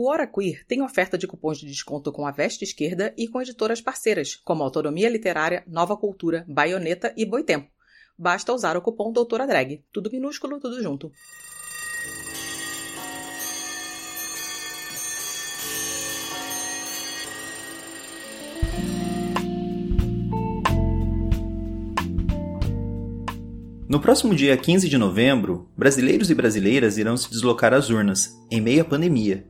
O Hora Queer tem oferta de cupons de desconto com a Veste Esquerda e com editoras parceiras, como Autonomia Literária, Nova Cultura, Baioneta e Boitempo. Basta usar o cupom Doutora Drag. Tudo minúsculo, tudo junto. No próximo dia 15 de novembro, brasileiros e brasileiras irão se deslocar às urnas, em meio à pandemia,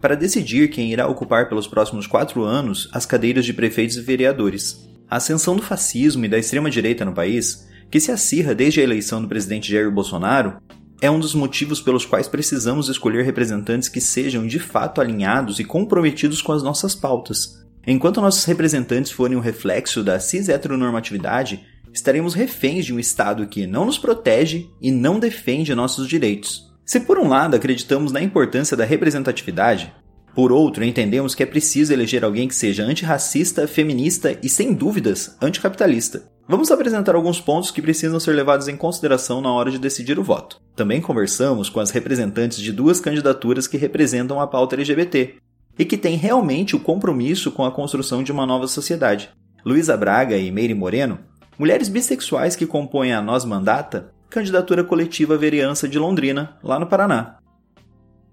para decidir quem irá ocupar pelos próximos quatro anos as cadeiras de prefeitos e vereadores. A ascensão do fascismo e da extrema-direita no país, que se acirra desde a eleição do presidente Jair Bolsonaro, é um dos motivos pelos quais precisamos escolher representantes que sejam de fato alinhados e comprometidos com as nossas pautas. Enquanto nossos representantes forem um reflexo da cis-heteronormatividade, estaremos reféns de um Estado que não nos protege e não defende nossos direitos. Se por um lado acreditamos na importância da representatividade, por outro entendemos que é preciso eleger alguém que seja antirracista, feminista e, sem dúvidas, anticapitalista. Vamos apresentar alguns pontos que precisam ser levados em consideração na hora de decidir o voto. Também conversamos com as representantes de duas candidaturas que representam a pauta LGBT e que têm realmente o compromisso com a construção de uma nova sociedade. Luísa Braga e Meire Moreno Mulheres bissexuais que compõem a Nós Mandata, candidatura coletiva à vereança de Londrina, lá no Paraná.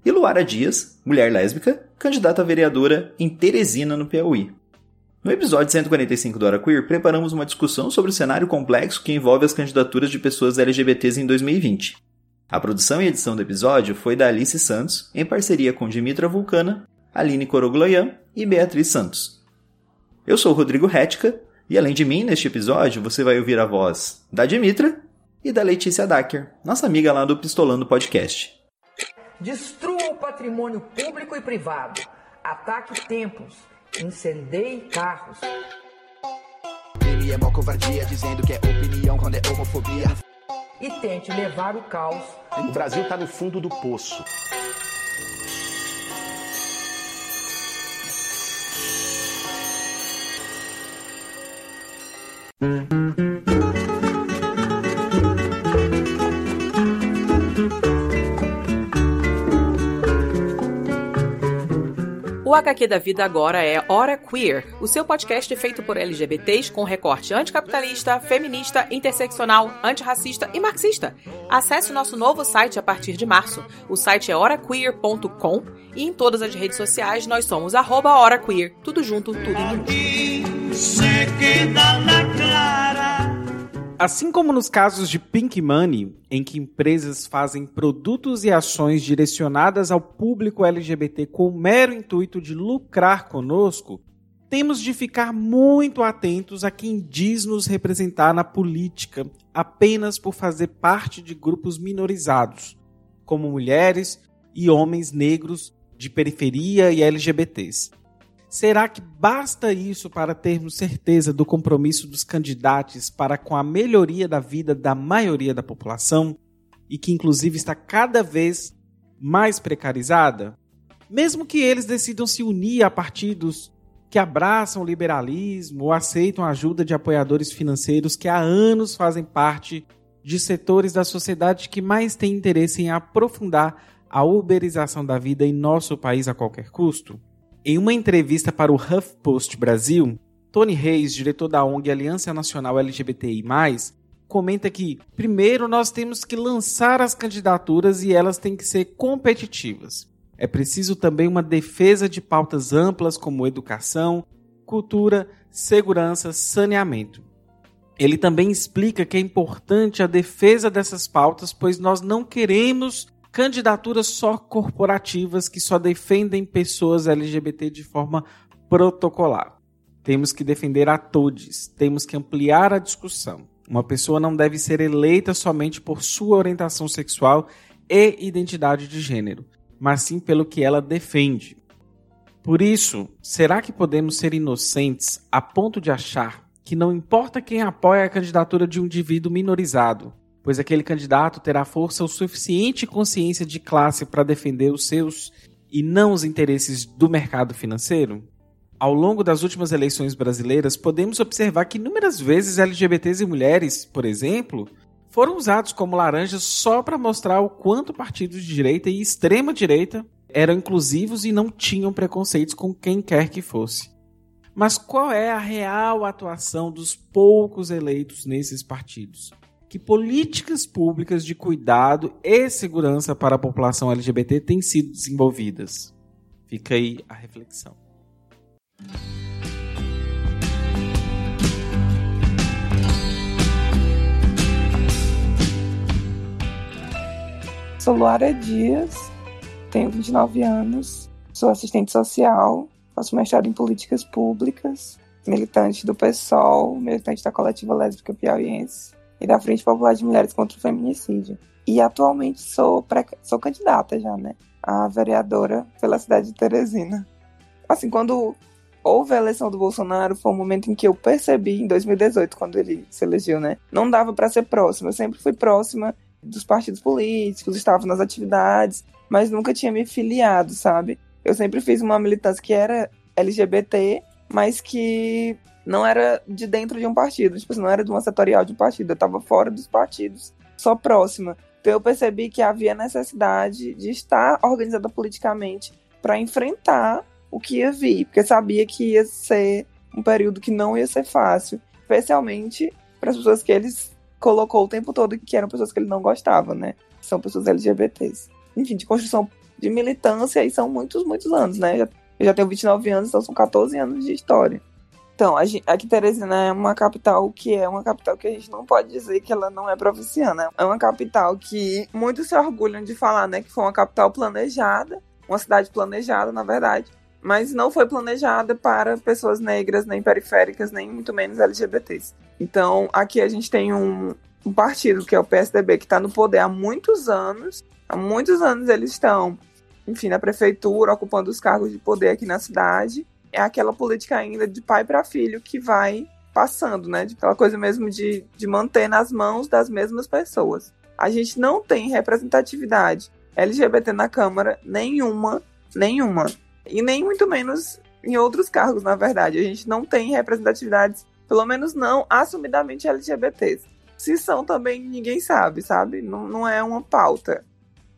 E Luara Dias, mulher lésbica, candidata a vereadora em Teresina, no Piauí. No episódio 145 do Hora Queer, preparamos uma discussão sobre o cenário complexo que envolve as candidaturas de pessoas LGBTs em 2020. A produção e edição do episódio foi da Alice Santos, em parceria com Dimitra Vulcana, Aline Corogloian e Beatriz Santos. Eu sou Rodrigo Hética e além de mim, neste episódio, você vai ouvir a voz da Dimitra e da Letícia Dacker, nossa amiga lá do Pistolando Podcast. Destrua o patrimônio público e privado. Ataque templos. Incendeie carros. Ele é mó covardia, dizendo que é opinião quando é homofobia. E tente levar o caos. O Brasil está no fundo do poço. O HQ da Vida agora é Hora Queer, o seu podcast feito por LGBTs com recorte anticapitalista, feminista, interseccional, antirracista e marxista. Acesse o nosso novo site a partir de março. O site é horaqueer.com e em todas as redes sociais nós somos arroba Hora Queer. Tudo junto, tudo em Assim como nos casos de Pink Money, em que empresas fazem produtos e ações direcionadas ao público LGBT com o mero intuito de lucrar conosco, temos de ficar muito atentos a quem diz nos representar na política apenas por fazer parte de grupos minorizados, como mulheres e homens negros de periferia e LGBTs. Será que basta isso para termos certeza do compromisso dos candidatos para com a melhoria da vida da maioria da população e que inclusive está cada vez mais precarizada? Mesmo que eles decidam se unir a partidos que abraçam o liberalismo ou aceitam a ajuda de apoiadores financeiros que há anos fazem parte de setores da sociedade que mais têm interesse em aprofundar a uberização da vida em nosso país a qualquer custo? Em uma entrevista para o HuffPost Brasil, Tony Reis, diretor da ONG Aliança Nacional LGBTI+, comenta que, primeiro, nós temos que lançar as candidaturas e elas têm que ser competitivas. É preciso também uma defesa de pautas amplas como educação, cultura, segurança, saneamento. Ele também explica que é importante a defesa dessas pautas, pois nós não queremos candidaturas só corporativas que só defendem pessoas LGBT de forma protocolar. Temos que defender a todos, temos que ampliar a discussão. Uma pessoa não deve ser eleita somente por sua orientação sexual e identidade de gênero, mas sim pelo que ela defende. Por isso, será que podemos ser inocentes a ponto de achar que não importa quem apoia a candidatura de um indivíduo minorizado, pois aquele candidato terá força o suficiente e consciência de classe para defender os seus e não os interesses do mercado financeiro? Ao longo das últimas eleições brasileiras, podemos observar que inúmeras vezes LGBTs e mulheres, por exemplo, foram usados como laranjas só para mostrar o quanto partidos de direita e extrema direita eram inclusivos e não tinham preconceitos com quem quer que fosse. Mas qual é a real atuação dos poucos eleitos nesses partidos? Que políticas públicas de cuidado e segurança para a população LGBT têm sido desenvolvidas? Fica aí a reflexão. Sou Luara Dias, tenho 29 anos, sou assistente social, faço mestrado em políticas públicas, militante do PSOL, militante da coletiva lésbica piauiense e da Frente Popular de Mulheres contra o Feminicídio. E atualmente sou, pré... sou candidata já, né? A vereadora pela cidade de Teresina. Assim, quando houve a eleição do Bolsonaro, foi um momento em que eu percebi, em 2018, quando ele se elegeu, né? Não dava para ser próxima. Eu sempre fui próxima dos partidos políticos, estava nas atividades, mas nunca tinha me filiado, sabe? Eu sempre fiz uma militância que era LGBT, mas que não era de dentro de um partido, tipo, não era de uma setorial de um partido, eu estava fora dos partidos, só próxima. Então eu percebi que havia necessidade de estar organizada politicamente para enfrentar o que ia vir, porque sabia que ia ser um período que não ia ser fácil, especialmente para as pessoas que eles colocou o tempo todo que eram pessoas que ele não gostava, né? São pessoas LGBTs. Enfim, de construção de militância e são muitos, muitos anos, né? Eu já tenho 29 anos, então são 14 anos de história. Então, aqui Teresina é uma capital que é uma capital que a gente não pode dizer que ela não é provinciana. É uma capital que muitos se orgulham de falar, né, que foi uma capital planejada, uma cidade planejada, na verdade, mas não foi planejada para pessoas negras, nem periféricas, nem muito menos LGBTs. Então, aqui a gente tem um, um partido, que é o PSDB, que está no poder há muitos anos. Há muitos anos eles estão, enfim, na prefeitura, ocupando os cargos de poder aqui na cidade. É aquela política ainda de pai para filho que vai passando, né? Aquela coisa mesmo de, de manter nas mãos das mesmas pessoas. A gente não tem representatividade LGBT na Câmara nenhuma, nenhuma. E nem muito menos em outros cargos, na verdade. A gente não tem representatividades pelo menos não assumidamente LGBTs. Se são também, ninguém sabe, sabe? Não, não é uma pauta.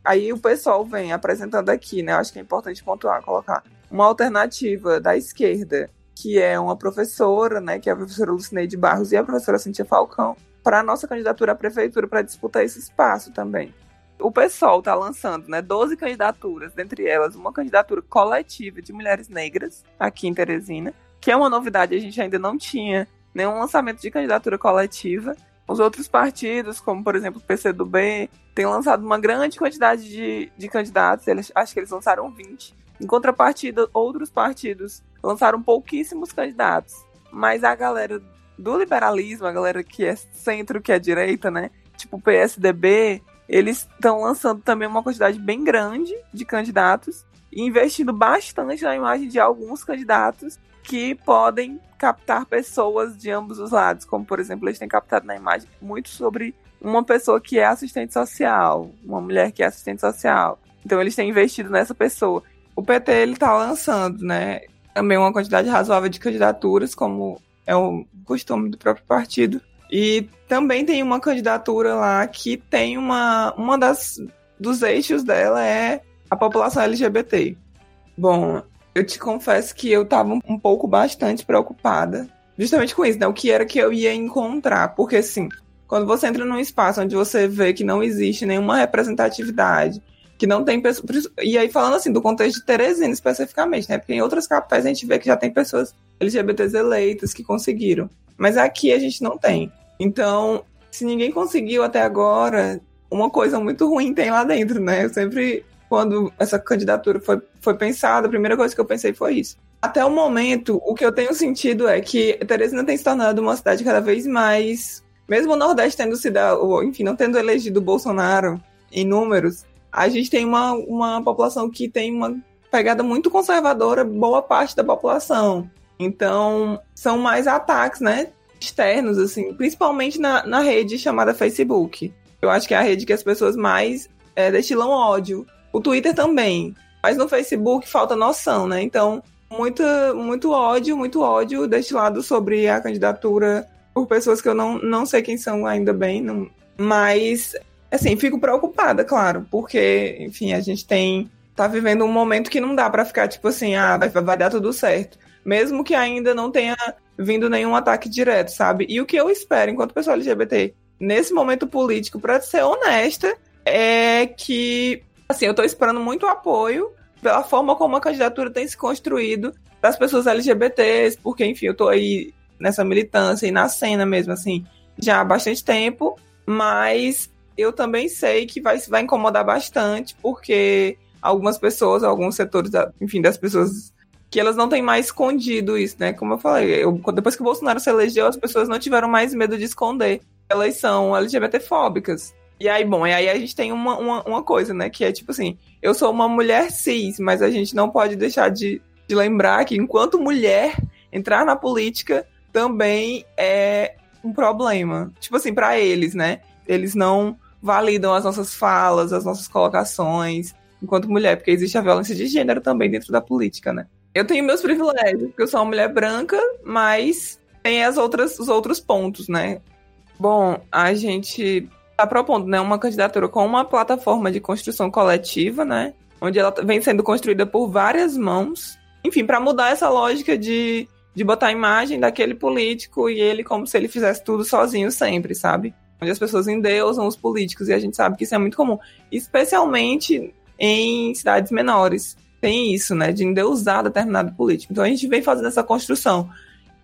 Aí o pessoal vem apresentando aqui, né? Acho que é importante pontuar, colocar uma alternativa da esquerda, que é uma professora, né? Que é a professora Lucineide Barros e a professora Cintia Falcão, para a nossa candidatura à prefeitura para disputar esse espaço também. O PSOL está lançando né, 12 candidaturas, dentre elas uma candidatura coletiva de mulheres negras aqui em Teresina, que é uma novidade, a gente ainda não tinha nenhum lançamento de candidatura coletiva. Os outros partidos, como por exemplo o PCdoB, têm lançado uma grande quantidade de, de candidatos, eles, acho que eles lançaram 20. Em contrapartida, outros partidos lançaram pouquíssimos candidatos. Mas a galera do liberalismo, a galera que é centro, que é direita, né? Tipo o PSDB, eles estão lançando também uma quantidade bem grande de candidatos e investindo bastante na imagem de alguns candidatos que podem captar pessoas de ambos os lados, como por exemplo, eles têm captado na imagem muito sobre uma pessoa que é assistente social, uma mulher que é assistente social. Então eles têm investido nessa pessoa. O PT ele tá lançando, né, também uma quantidade razoável de candidaturas, como é o costume do próprio partido. E também tem uma candidatura lá que tem uma uma das dos eixos dela é a população LGBT. Bom, eu te confesso que eu tava um pouco bastante preocupada, justamente com isso, né? O que era que eu ia encontrar, porque assim, quando você entra num espaço onde você vê que não existe nenhuma representatividade, que não tem pessoas. E aí, falando assim, do contexto de Teresina especificamente, né? Porque em outras capitais a gente vê que já tem pessoas LGBTs eleitas que conseguiram. Mas aqui a gente não tem. Então, se ninguém conseguiu até agora, uma coisa muito ruim tem lá dentro, né? Eu sempre quando essa candidatura foi, foi pensada, a primeira coisa que eu pensei foi isso. Até o momento, o que eu tenho sentido é que Teresina tem se tornado uma cidade cada vez mais. Mesmo o Nordeste tendo ou, enfim, não tendo elegido Bolsonaro em números, a gente tem uma, uma população que tem uma pegada muito conservadora, boa parte da população. Então, são mais ataques, né? Externos, assim, principalmente na, na rede chamada Facebook. Eu acho que é a rede que as pessoas mais é, destilam ódio. O Twitter também. Mas no Facebook falta noção, né? Então, muito, muito ódio, muito ódio destilado sobre a candidatura por pessoas que eu não, não sei quem são ainda bem. Não, mas, assim, fico preocupada, claro, porque, enfim, a gente tem tá vivendo um momento que não dá para ficar tipo assim, ah, vai, vai dar tudo certo. Mesmo que ainda não tenha vindo nenhum ataque direto, sabe? E o que eu espero enquanto pessoa LGBT nesse momento político, para ser honesta, é que assim, eu tô esperando muito apoio pela forma como a candidatura tem se construído das pessoas LGBTs, porque enfim, eu tô aí nessa militância e na cena mesmo assim, já há bastante tempo, mas eu também sei que vai, vai incomodar bastante, porque algumas pessoas, alguns setores, da, enfim, das pessoas que elas não têm mais escondido isso, né? Como eu falei, eu, depois que o Bolsonaro se elegeu, as pessoas não tiveram mais medo de esconder. Elas são LGBTfóbicas. E aí, bom, e aí a gente tem uma, uma, uma, coisa, né? Que é tipo assim, eu sou uma mulher cis, mas a gente não pode deixar de, de lembrar que enquanto mulher, entrar na política também é um problema. Tipo assim, para eles, né? Eles não validam as nossas falas, as nossas colocações, enquanto mulher, porque existe a violência de gênero também dentro da política, né? Eu tenho meus privilégios, porque eu sou uma mulher branca, mas tem as outras, os outros pontos, né? Bom, a gente está propondo né, uma candidatura com uma plataforma de construção coletiva, né? Onde ela vem sendo construída por várias mãos. Enfim, para mudar essa lógica de, de botar a imagem daquele político e ele como se ele fizesse tudo sozinho sempre, sabe? Onde as pessoas endeusam os políticos e a gente sabe que isso é muito comum. Especialmente em cidades menores. Tem isso, né? De endeusar determinado político. Então a gente vem fazendo essa construção,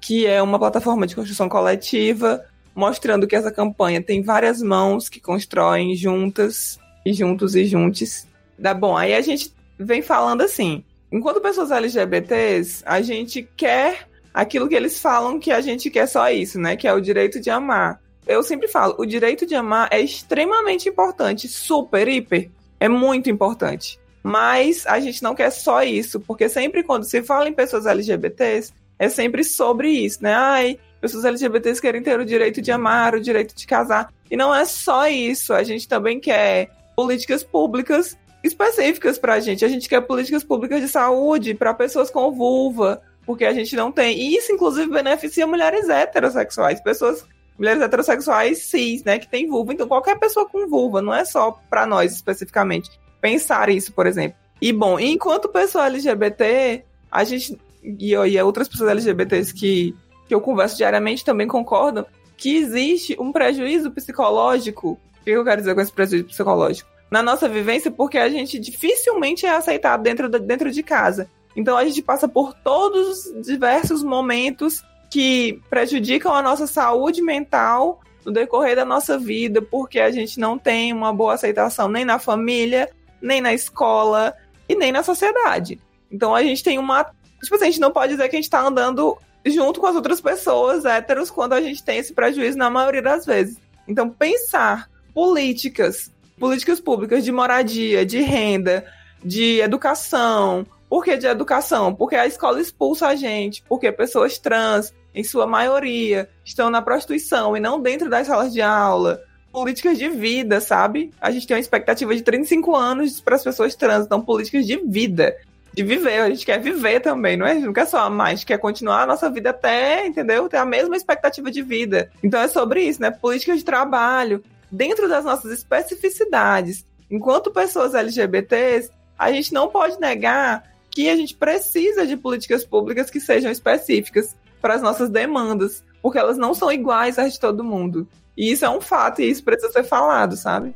que é uma plataforma de construção coletiva, mostrando que essa campanha tem várias mãos que constroem juntas, e juntos e juntos. Dá bom, aí a gente vem falando assim. Enquanto pessoas LGBTs, a gente quer aquilo que eles falam que a gente quer só isso, né? Que é o direito de amar. Eu sempre falo, o direito de amar é extremamente importante, super, hiper é muito importante. Mas a gente não quer só isso, porque sempre quando se fala em pessoas LGBTs, é sempre sobre isso, né? Ai, pessoas LGBTs querem ter o direito de amar, o direito de casar. E não é só isso, a gente também quer políticas públicas específicas pra gente. A gente quer políticas públicas de saúde para pessoas com vulva, porque a gente não tem. E isso, inclusive, beneficia mulheres heterossexuais, pessoas mulheres heterossexuais cis, né, que tem vulva. Então, qualquer pessoa com vulva, não é só para nós especificamente. Pensar isso, por exemplo. E, bom, enquanto pessoa LGBT, a gente, e, e outras pessoas LGBTs que, que eu converso diariamente também concordam que existe um prejuízo psicológico. O que eu quero dizer com esse prejuízo psicológico? Na nossa vivência, porque a gente dificilmente é aceitado dentro, de, dentro de casa. Então a gente passa por todos os diversos momentos que prejudicam a nossa saúde mental no decorrer da nossa vida, porque a gente não tem uma boa aceitação nem na família, nem na escola e nem na sociedade. Então a gente tem uma. Tipo assim, a gente não pode dizer que a gente tá andando junto com as outras pessoas héteros quando a gente tem esse prejuízo na maioria das vezes. Então, pensar políticas, políticas públicas de moradia, de renda, de educação, por que de educação? Porque a escola expulsa a gente, porque pessoas trans, em sua maioria, estão na prostituição e não dentro das salas de aula. Políticas de vida, sabe? A gente tem uma expectativa de 35 anos para as pessoas trans, então políticas de vida, de viver. A gente quer viver também, não é? Não quer só amar, a gente quer continuar a nossa vida até, entendeu? Ter a mesma expectativa de vida. Então é sobre isso, né? Políticas de trabalho, dentro das nossas especificidades. Enquanto pessoas LGBTs, a gente não pode negar que a gente precisa de políticas públicas que sejam específicas para as nossas demandas, porque elas não são iguais às de todo mundo. E isso é um fato e isso precisa ser falado, sabe?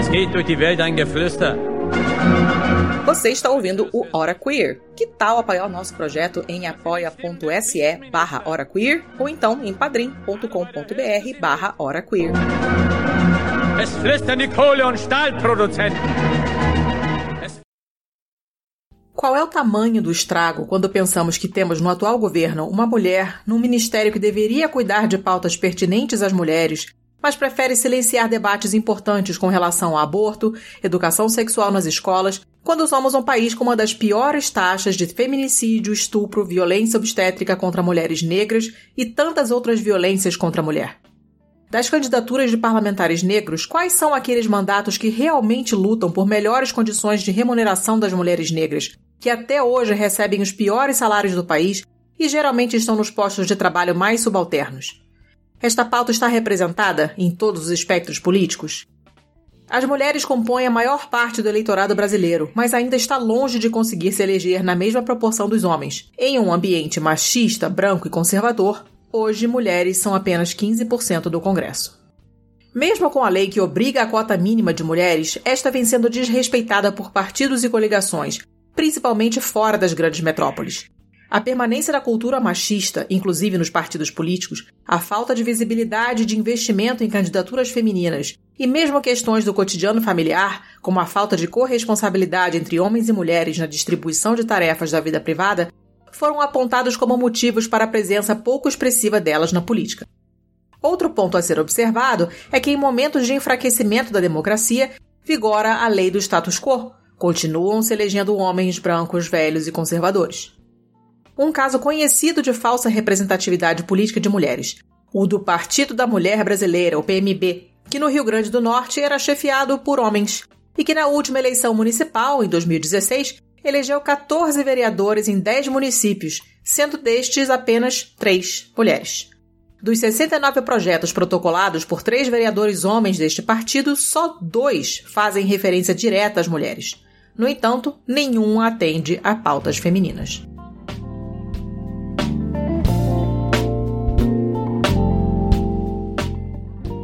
Es geht durch die Welt ein Geflüster. Você está ouvindo o Hora Queer. Que tal apoiar o nosso projeto em apoia.se barra Hora Queer ou então em padrim.com.br barra Hora Queer. Es flüstern die Kohle- und Stahlproduzenten. Qual é o tamanho do estrago quando pensamos que temos no atual governo uma mulher num ministério que deveria cuidar de pautas pertinentes às mulheres, mas prefere silenciar debates importantes com relação ao aborto, educação sexual nas escolas, quando somos um país com uma das piores taxas de feminicídio, estupro, violência obstétrica contra mulheres negras e tantas outras violências contra a mulher? Das candidaturas de parlamentares negros, quais são aqueles mandatos que realmente lutam por melhores condições de remuneração das mulheres negras, que até hoje recebem os piores salários do país e geralmente estão nos postos de trabalho mais subalternos. Esta pauta está representada em todos os espectros políticos? As mulheres compõem a maior parte do eleitorado brasileiro, mas ainda está longe de conseguir se eleger na mesma proporção dos homens. Em um ambiente machista, branco e conservador, hoje mulheres são apenas 15% do Congresso. Mesmo com a lei que obriga a cota mínima de mulheres, esta vem sendo desrespeitada por partidos e coligações, principalmente fora das grandes metrópoles. A permanência da cultura machista, inclusive nos partidos políticos, a falta de visibilidade de investimento em candidaturas femininas e mesmo questões do cotidiano familiar, como a falta de corresponsabilidade entre homens e mulheres na distribuição de tarefas da vida privada, foram apontados como motivos para a presença pouco expressiva delas na política. Outro ponto a ser observado é que, em momentos de enfraquecimento da democracia, vigora a lei do status quo. Continuam se elegendo homens brancos, velhos e conservadores um caso conhecido de falsa representatividade política de mulheres, o do Partido da Mulher Brasileira, o PMB, que no Rio Grande do Norte era chefiado por homens e que na última eleição municipal, em 2016, elegeu 14 vereadores em 10 municípios, sendo destes apenas 3 mulheres. Dos 69 projetos protocolados por três vereadores homens deste partido, só dois fazem referência direta às mulheres. No entanto, nenhum atende a pautas femininas.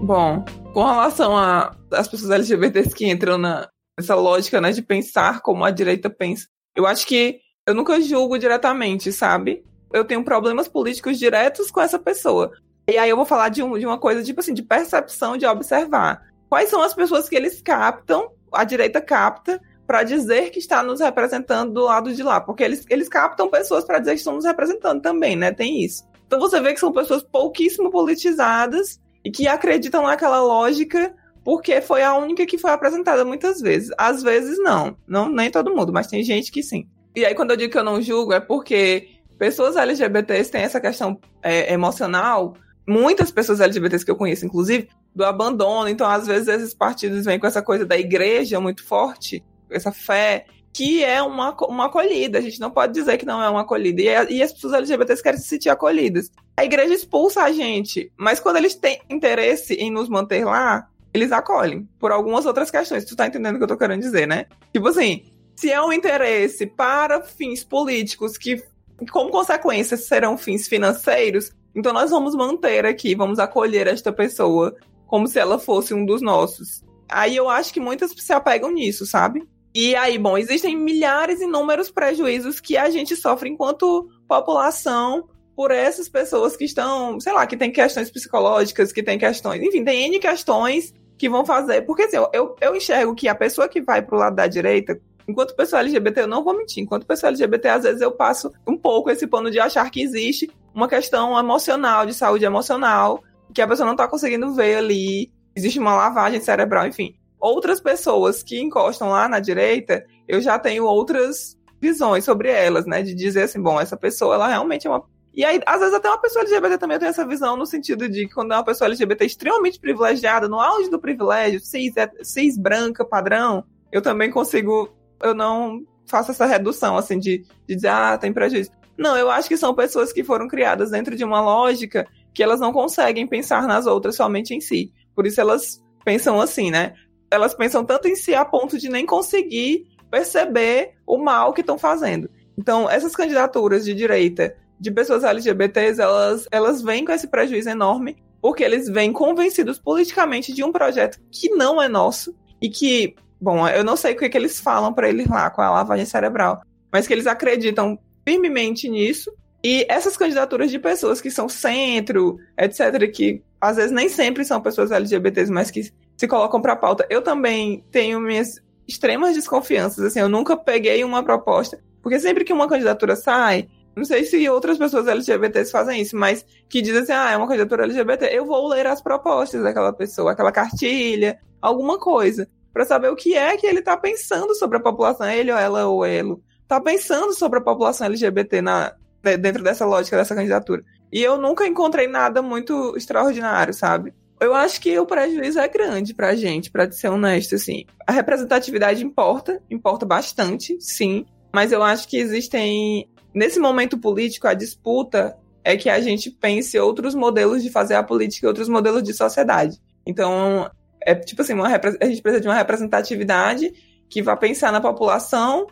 Bom, com relação às pessoas LGBTs que entram na, nessa lógica né, de pensar como a direita pensa, eu acho que eu nunca julgo diretamente, sabe? Eu tenho problemas políticos diretos com essa pessoa. E aí eu vou falar de, um, de uma coisa, tipo assim, de percepção, de observar. Quais são as pessoas que eles captam, a direita capta, para dizer que está nos representando do lado de lá? Porque eles, eles captam pessoas para dizer que estão nos representando também, né? Tem isso. Então você vê que são pessoas pouquíssimo politizadas e que acreditam naquela lógica porque foi a única que foi apresentada muitas vezes. Às vezes não, não nem todo mundo, mas tem gente que sim. E aí quando eu digo que eu não julgo é porque pessoas LGBTs têm essa questão é, emocional, muitas pessoas LGBTs que eu conheço, inclusive, do abandono. Então, às vezes, esses partidos vêm com essa coisa da igreja muito forte, essa fé, que é uma, uma acolhida. A gente não pode dizer que não é uma acolhida. E, e as pessoas LGBTs querem se sentir acolhidas. A igreja expulsa a gente, mas quando eles têm interesse em nos manter lá, eles acolhem. Por algumas outras questões. Tu tá entendendo o que eu tô querendo dizer, né? Tipo assim, se é um interesse para fins políticos que, como consequência, serão fins financeiros, então nós vamos manter aqui, vamos acolher esta pessoa como se ela fosse um dos nossos. Aí eu acho que muitas se apegam nisso, sabe? E aí, bom, existem milhares e inúmeros prejuízos que a gente sofre enquanto população por essas pessoas que estão, sei lá, que tem questões psicológicas, que tem questões, enfim, tem N questões que vão fazer. Porque assim, eu, eu enxergo que a pessoa que vai pro lado da direita, enquanto pessoa LGBT, eu não vou mentir, enquanto pessoa LGBT, às vezes eu passo um pouco esse pano de achar que existe uma questão emocional, de saúde emocional, que a pessoa não tá conseguindo ver ali, existe uma lavagem cerebral, enfim outras pessoas que encostam lá na direita, eu já tenho outras visões sobre elas, né? De dizer assim, bom, essa pessoa, ela realmente é uma. E aí, às vezes, até uma pessoa LGBT também tem essa visão, no sentido de que quando é uma pessoa LGBT extremamente privilegiada, no auge do privilégio, é, cis branca, padrão, eu também consigo. Eu não faço essa redução, assim, de, de dizer, ah, tem prejuízo. Não, eu acho que são pessoas que foram criadas dentro de uma lógica que elas não conseguem pensar nas outras somente em si. Por isso elas pensam assim, né? elas pensam tanto em si a ponto de nem conseguir perceber o mal que estão fazendo. Então, essas candidaturas de direita de pessoas LGBTs, elas, elas vêm com esse prejuízo enorme, porque eles vêm convencidos politicamente de um projeto que não é nosso e que, bom, eu não sei o que, que eles falam para eles lá com a lavagem cerebral, mas que eles acreditam firmemente nisso. E essas candidaturas de pessoas que são centro, etc., que às vezes nem sempre são pessoas LGBTs, mas que se colocam para pauta. Eu também tenho minhas extremas desconfianças, assim, eu nunca peguei uma proposta, porque sempre que uma candidatura sai, não sei se outras pessoas LGBTs fazem isso, mas que dizem assim, ah, é uma candidatura LGBT, eu vou ler as propostas daquela pessoa, aquela cartilha, alguma coisa, para saber o que é que ele tá pensando sobre a população, ele ou ela ou ele, tá pensando sobre a população LGBT na, dentro dessa lógica dessa candidatura. E eu nunca encontrei nada muito extraordinário, sabe? eu acho que o prejuízo é grande pra gente, pra ser honesto, assim. A representatividade importa, importa bastante, sim. Mas eu acho que existem. Nesse momento político, a disputa é que a gente pense outros modelos de fazer a política e outros modelos de sociedade. Então, É tipo assim, uma, a gente precisa de uma representatividade que vá pensar na população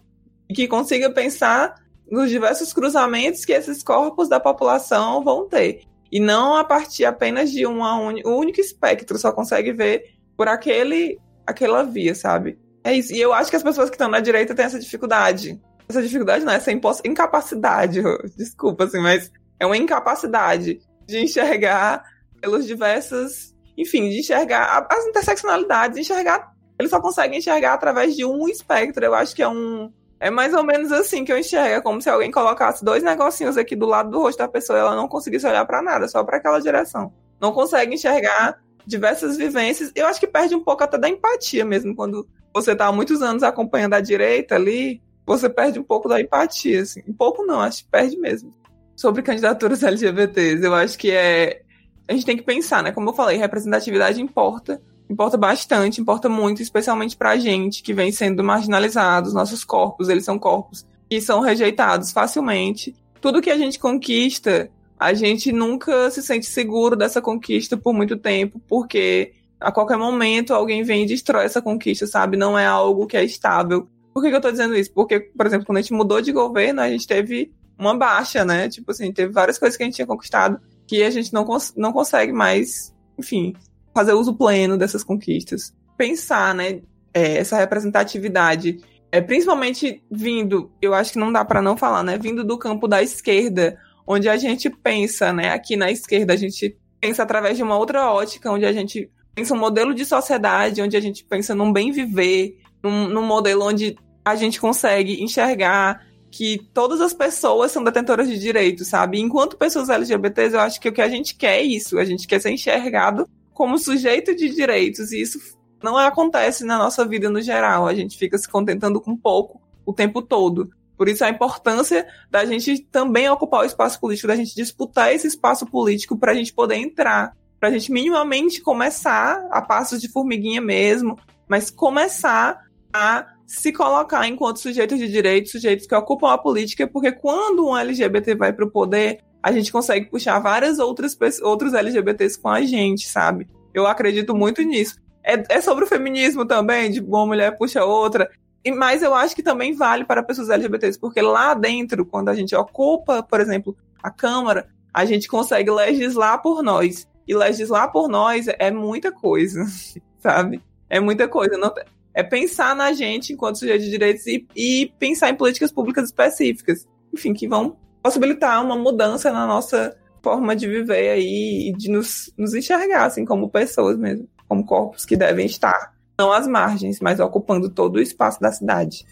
e que consiga pensar nos diversos cruzamentos que esses corpos da população vão ter. E não a partir apenas de um único espectro, só consegue ver por aquele aquela via, sabe? É isso. E eu acho que as pessoas que estão na direita têm essa dificuldade. Essa dificuldade não, essa incapacidade, desculpa, assim, mas é uma incapacidade de enxergar pelos diversos, enfim, de enxergar as interseccionalidades, de enxergar. Eles só conseguem enxergar através de um espectro. Eu acho que é um. É mais ou menos assim que eu enxergo. É como se alguém colocasse dois negocinhos aqui do lado do rosto da pessoa e ela não conseguisse olhar para nada, só para aquela direção. Não consegue enxergar diversas vivências. Eu acho que perde um pouco até da empatia mesmo. Quando você tá há muitos anos acompanhando a direita ali, você perde um pouco da empatia, assim. Um pouco não, acho que perde mesmo. Sobre candidaturas LGBTs, eu acho que é. A gente tem que pensar, né? Como eu falei, representatividade importa. Importa bastante, importa muito, especialmente pra gente que vem sendo marginalizados. Nossos corpos, eles são corpos que são rejeitados facilmente. Tudo que a gente conquista, a gente nunca se sente seguro dessa conquista por muito tempo, porque a qualquer momento alguém vem e destrói essa conquista, sabe? Não é algo que é estável. Por que, que eu tô dizendo isso? Porque, por exemplo, quando a gente mudou de governo, a gente teve uma baixa, né? Tipo assim, teve várias coisas que a gente tinha conquistado que a gente não, cons não consegue mais, enfim, fazer uso pleno dessas conquistas. Pensar, né? É, essa representatividade, é, principalmente vindo, eu acho que não dá para não falar, né? Vindo do campo da esquerda, onde a gente pensa, né? Aqui na esquerda, a gente pensa através de uma outra ótica, onde a gente pensa um modelo de sociedade, onde a gente pensa num bem viver, num, num modelo onde a gente consegue enxergar que todas as pessoas são detentoras de direitos, sabe? Enquanto pessoas LGBTs, eu acho que o que a gente quer é isso, a gente quer ser enxergado como sujeito de direitos, e isso não acontece na nossa vida no geral, a gente fica se contentando com pouco o tempo todo. Por isso a importância da gente também ocupar o espaço político, da gente disputar esse espaço político para a gente poder entrar, para a gente minimamente começar a passos de formiguinha mesmo, mas começar a se colocar enquanto sujeitos de direitos, sujeitos que ocupam a política, porque quando um LGBT vai para o poder, a gente consegue puxar várias outras outros LGBTs com a gente, sabe? Eu acredito muito nisso. É, é sobre o feminismo também, de uma mulher puxa outra. E, mas eu acho que também vale para pessoas LGBTs, porque lá dentro, quando a gente ocupa, por exemplo, a Câmara, a gente consegue legislar por nós. E legislar por nós é muita coisa, sabe? É muita coisa. Não, é pensar na gente enquanto sujeito de direitos e, e pensar em políticas públicas específicas, enfim, que vão possibilitar uma mudança na nossa forma de viver aí e de nos, nos enxergar, assim, como pessoas mesmo, como corpos que devem estar, não às margens, mas ocupando todo o espaço da cidade.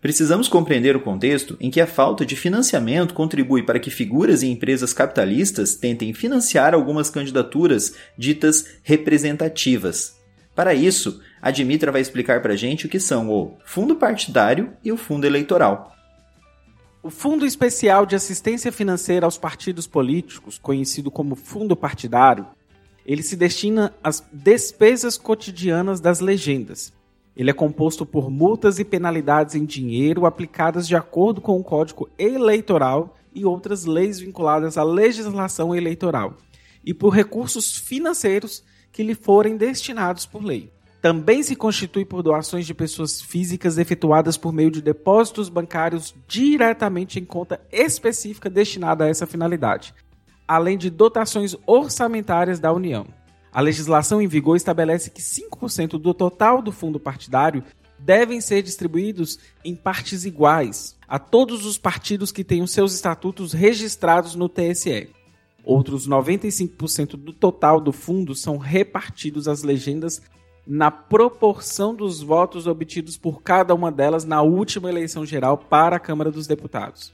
Precisamos compreender o contexto em que a falta de financiamento contribui para que figuras e empresas capitalistas tentem financiar algumas candidaturas ditas representativas. Para isso, a Dimitra vai explicar para a gente o que são o fundo partidário e o fundo eleitoral. O Fundo Especial de Assistência Financeira aos Partidos Políticos, conhecido como Fundo Partidário, ele se destina às despesas cotidianas das legendas, ele é composto por multas e penalidades em dinheiro aplicadas de acordo com o Código Eleitoral e outras leis vinculadas à legislação eleitoral, e por recursos financeiros que lhe forem destinados por lei. Também se constitui por doações de pessoas físicas efetuadas por meio de depósitos bancários diretamente em conta específica destinada a essa finalidade, além de dotações orçamentárias da União. A legislação em vigor estabelece que 5% do total do fundo partidário devem ser distribuídos em partes iguais a todos os partidos que tenham seus estatutos registrados no TSE. Outros 95% do total do fundo são repartidos às legendas na proporção dos votos obtidos por cada uma delas na última eleição geral para a Câmara dos Deputados.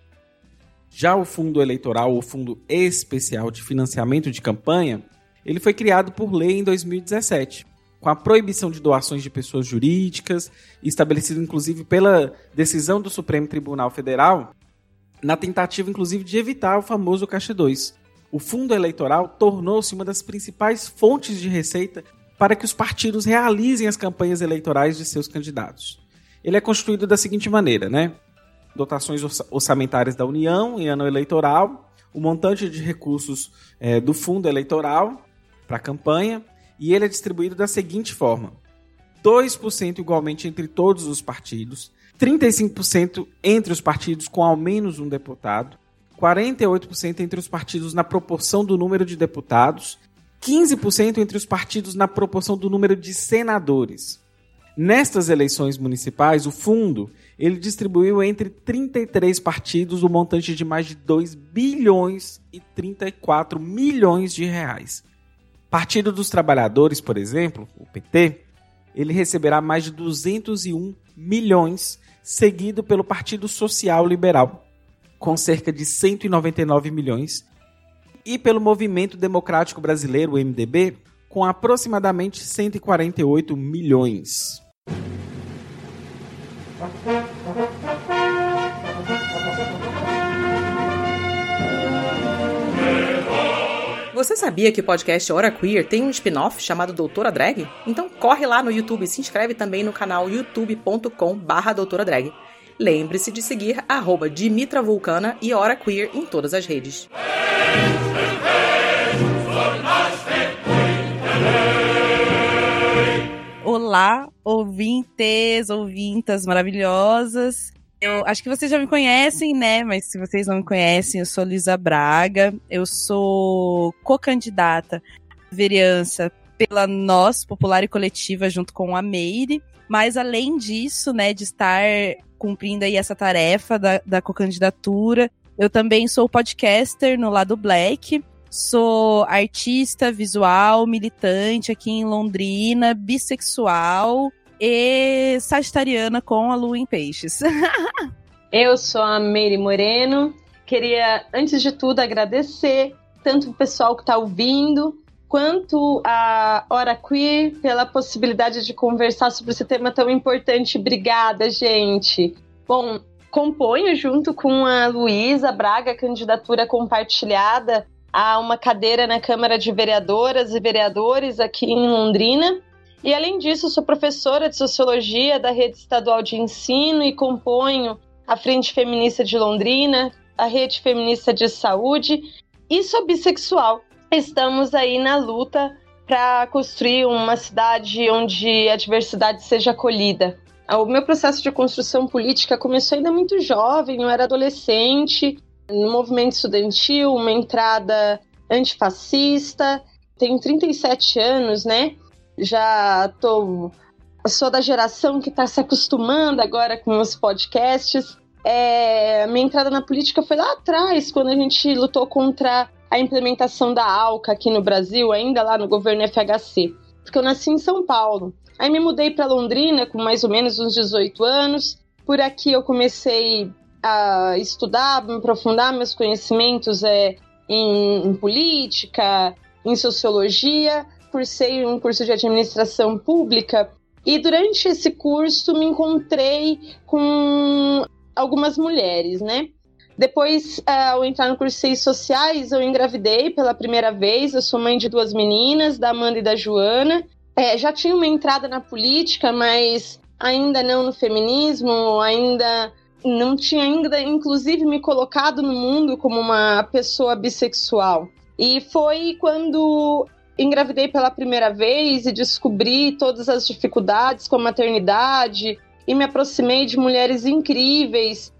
Já o fundo eleitoral, o fundo especial de financiamento de campanha, ele foi criado por lei em 2017, com a proibição de doações de pessoas jurídicas, estabelecido inclusive pela decisão do Supremo Tribunal Federal, na tentativa inclusive de evitar o famoso Caixa 2. O fundo eleitoral tornou-se uma das principais fontes de receita para que os partidos realizem as campanhas eleitorais de seus candidatos. Ele é constituído da seguinte maneira, né? Dotações orçamentárias da União em ano eleitoral, o montante de recursos é, do fundo eleitoral para a campanha e ele é distribuído da seguinte forma: 2% igualmente entre todos os partidos, 35% entre os partidos com ao menos um deputado, 48% entre os partidos na proporção do número de deputados, 15% entre os partidos na proporção do número de senadores. Nestas eleições municipais, o fundo ele distribuiu entre 33 partidos o montante de mais de 2 bilhões e 34 milhões de reais. Partido dos Trabalhadores, por exemplo, o PT, ele receberá mais de 201 milhões, seguido pelo Partido Social Liberal, com cerca de 199 milhões, e pelo Movimento Democrático Brasileiro, o MDB, com aproximadamente 148 milhões. Você sabia que o podcast Hora Queer tem um spin-off chamado Doutora Drag? Então corre lá no YouTube e se inscreve também no canal youtube.com barra Doutora Drag. Lembre-se de seguir arroba Dimitra Vulcana e Hora Queer em todas as redes. Olá, ouvintes, ouvintas maravilhosas. Eu acho que vocês já me conhecem, né? Mas se vocês não me conhecem, eu sou Lisa Braga. Eu sou co-candidata à vereança pela Nós Popular e Coletiva junto com a Meire. Mas além disso, né, de estar cumprindo aí essa tarefa da, da co-candidatura, eu também sou podcaster no lado Black. Sou artista visual, militante aqui em Londrina, bissexual e sagitariana com a lua em peixes. Eu sou a Meire Moreno. Queria, antes de tudo, agradecer tanto o pessoal que está ouvindo, quanto a Hora Queer pela possibilidade de conversar sobre esse tema tão importante. Obrigada, gente. Bom, componho junto com a Luísa Braga, candidatura compartilhada a uma cadeira na Câmara de Vereadoras e Vereadores aqui em Londrina. E além disso, sou professora de sociologia da Rede Estadual de Ensino e componho a Frente Feminista de Londrina, a Rede Feminista de Saúde e sou bissexual. Estamos aí na luta para construir uma cidade onde a diversidade seja acolhida. O meu processo de construção política começou ainda muito jovem, eu era adolescente, no movimento estudantil, uma entrada antifascista. Tenho 37 anos, né? Já tô sou da geração que está se acostumando agora com os podcasts. É, minha entrada na política foi lá atrás, quando a gente lutou contra a implementação da ALCA aqui no Brasil, ainda lá no governo FHC. Porque eu nasci em São Paulo. Aí me mudei para Londrina com mais ou menos uns 18 anos. Por aqui eu comecei a estudar, me aprofundar meus conhecimentos é, em, em política, em sociologia, cursei um curso de administração pública e durante esse curso me encontrei com algumas mulheres, né? Depois, ao entrar no curso de Sociais, eu engravidei pela primeira vez. Eu sou mãe de duas meninas, da Amanda e da Joana. É, já tinha uma entrada na política, mas ainda não no feminismo, ainda não tinha ainda, inclusive, me colocado no mundo como uma pessoa bissexual. E foi quando engravidei pela primeira vez e descobri todas as dificuldades com a maternidade e me aproximei de mulheres incríveis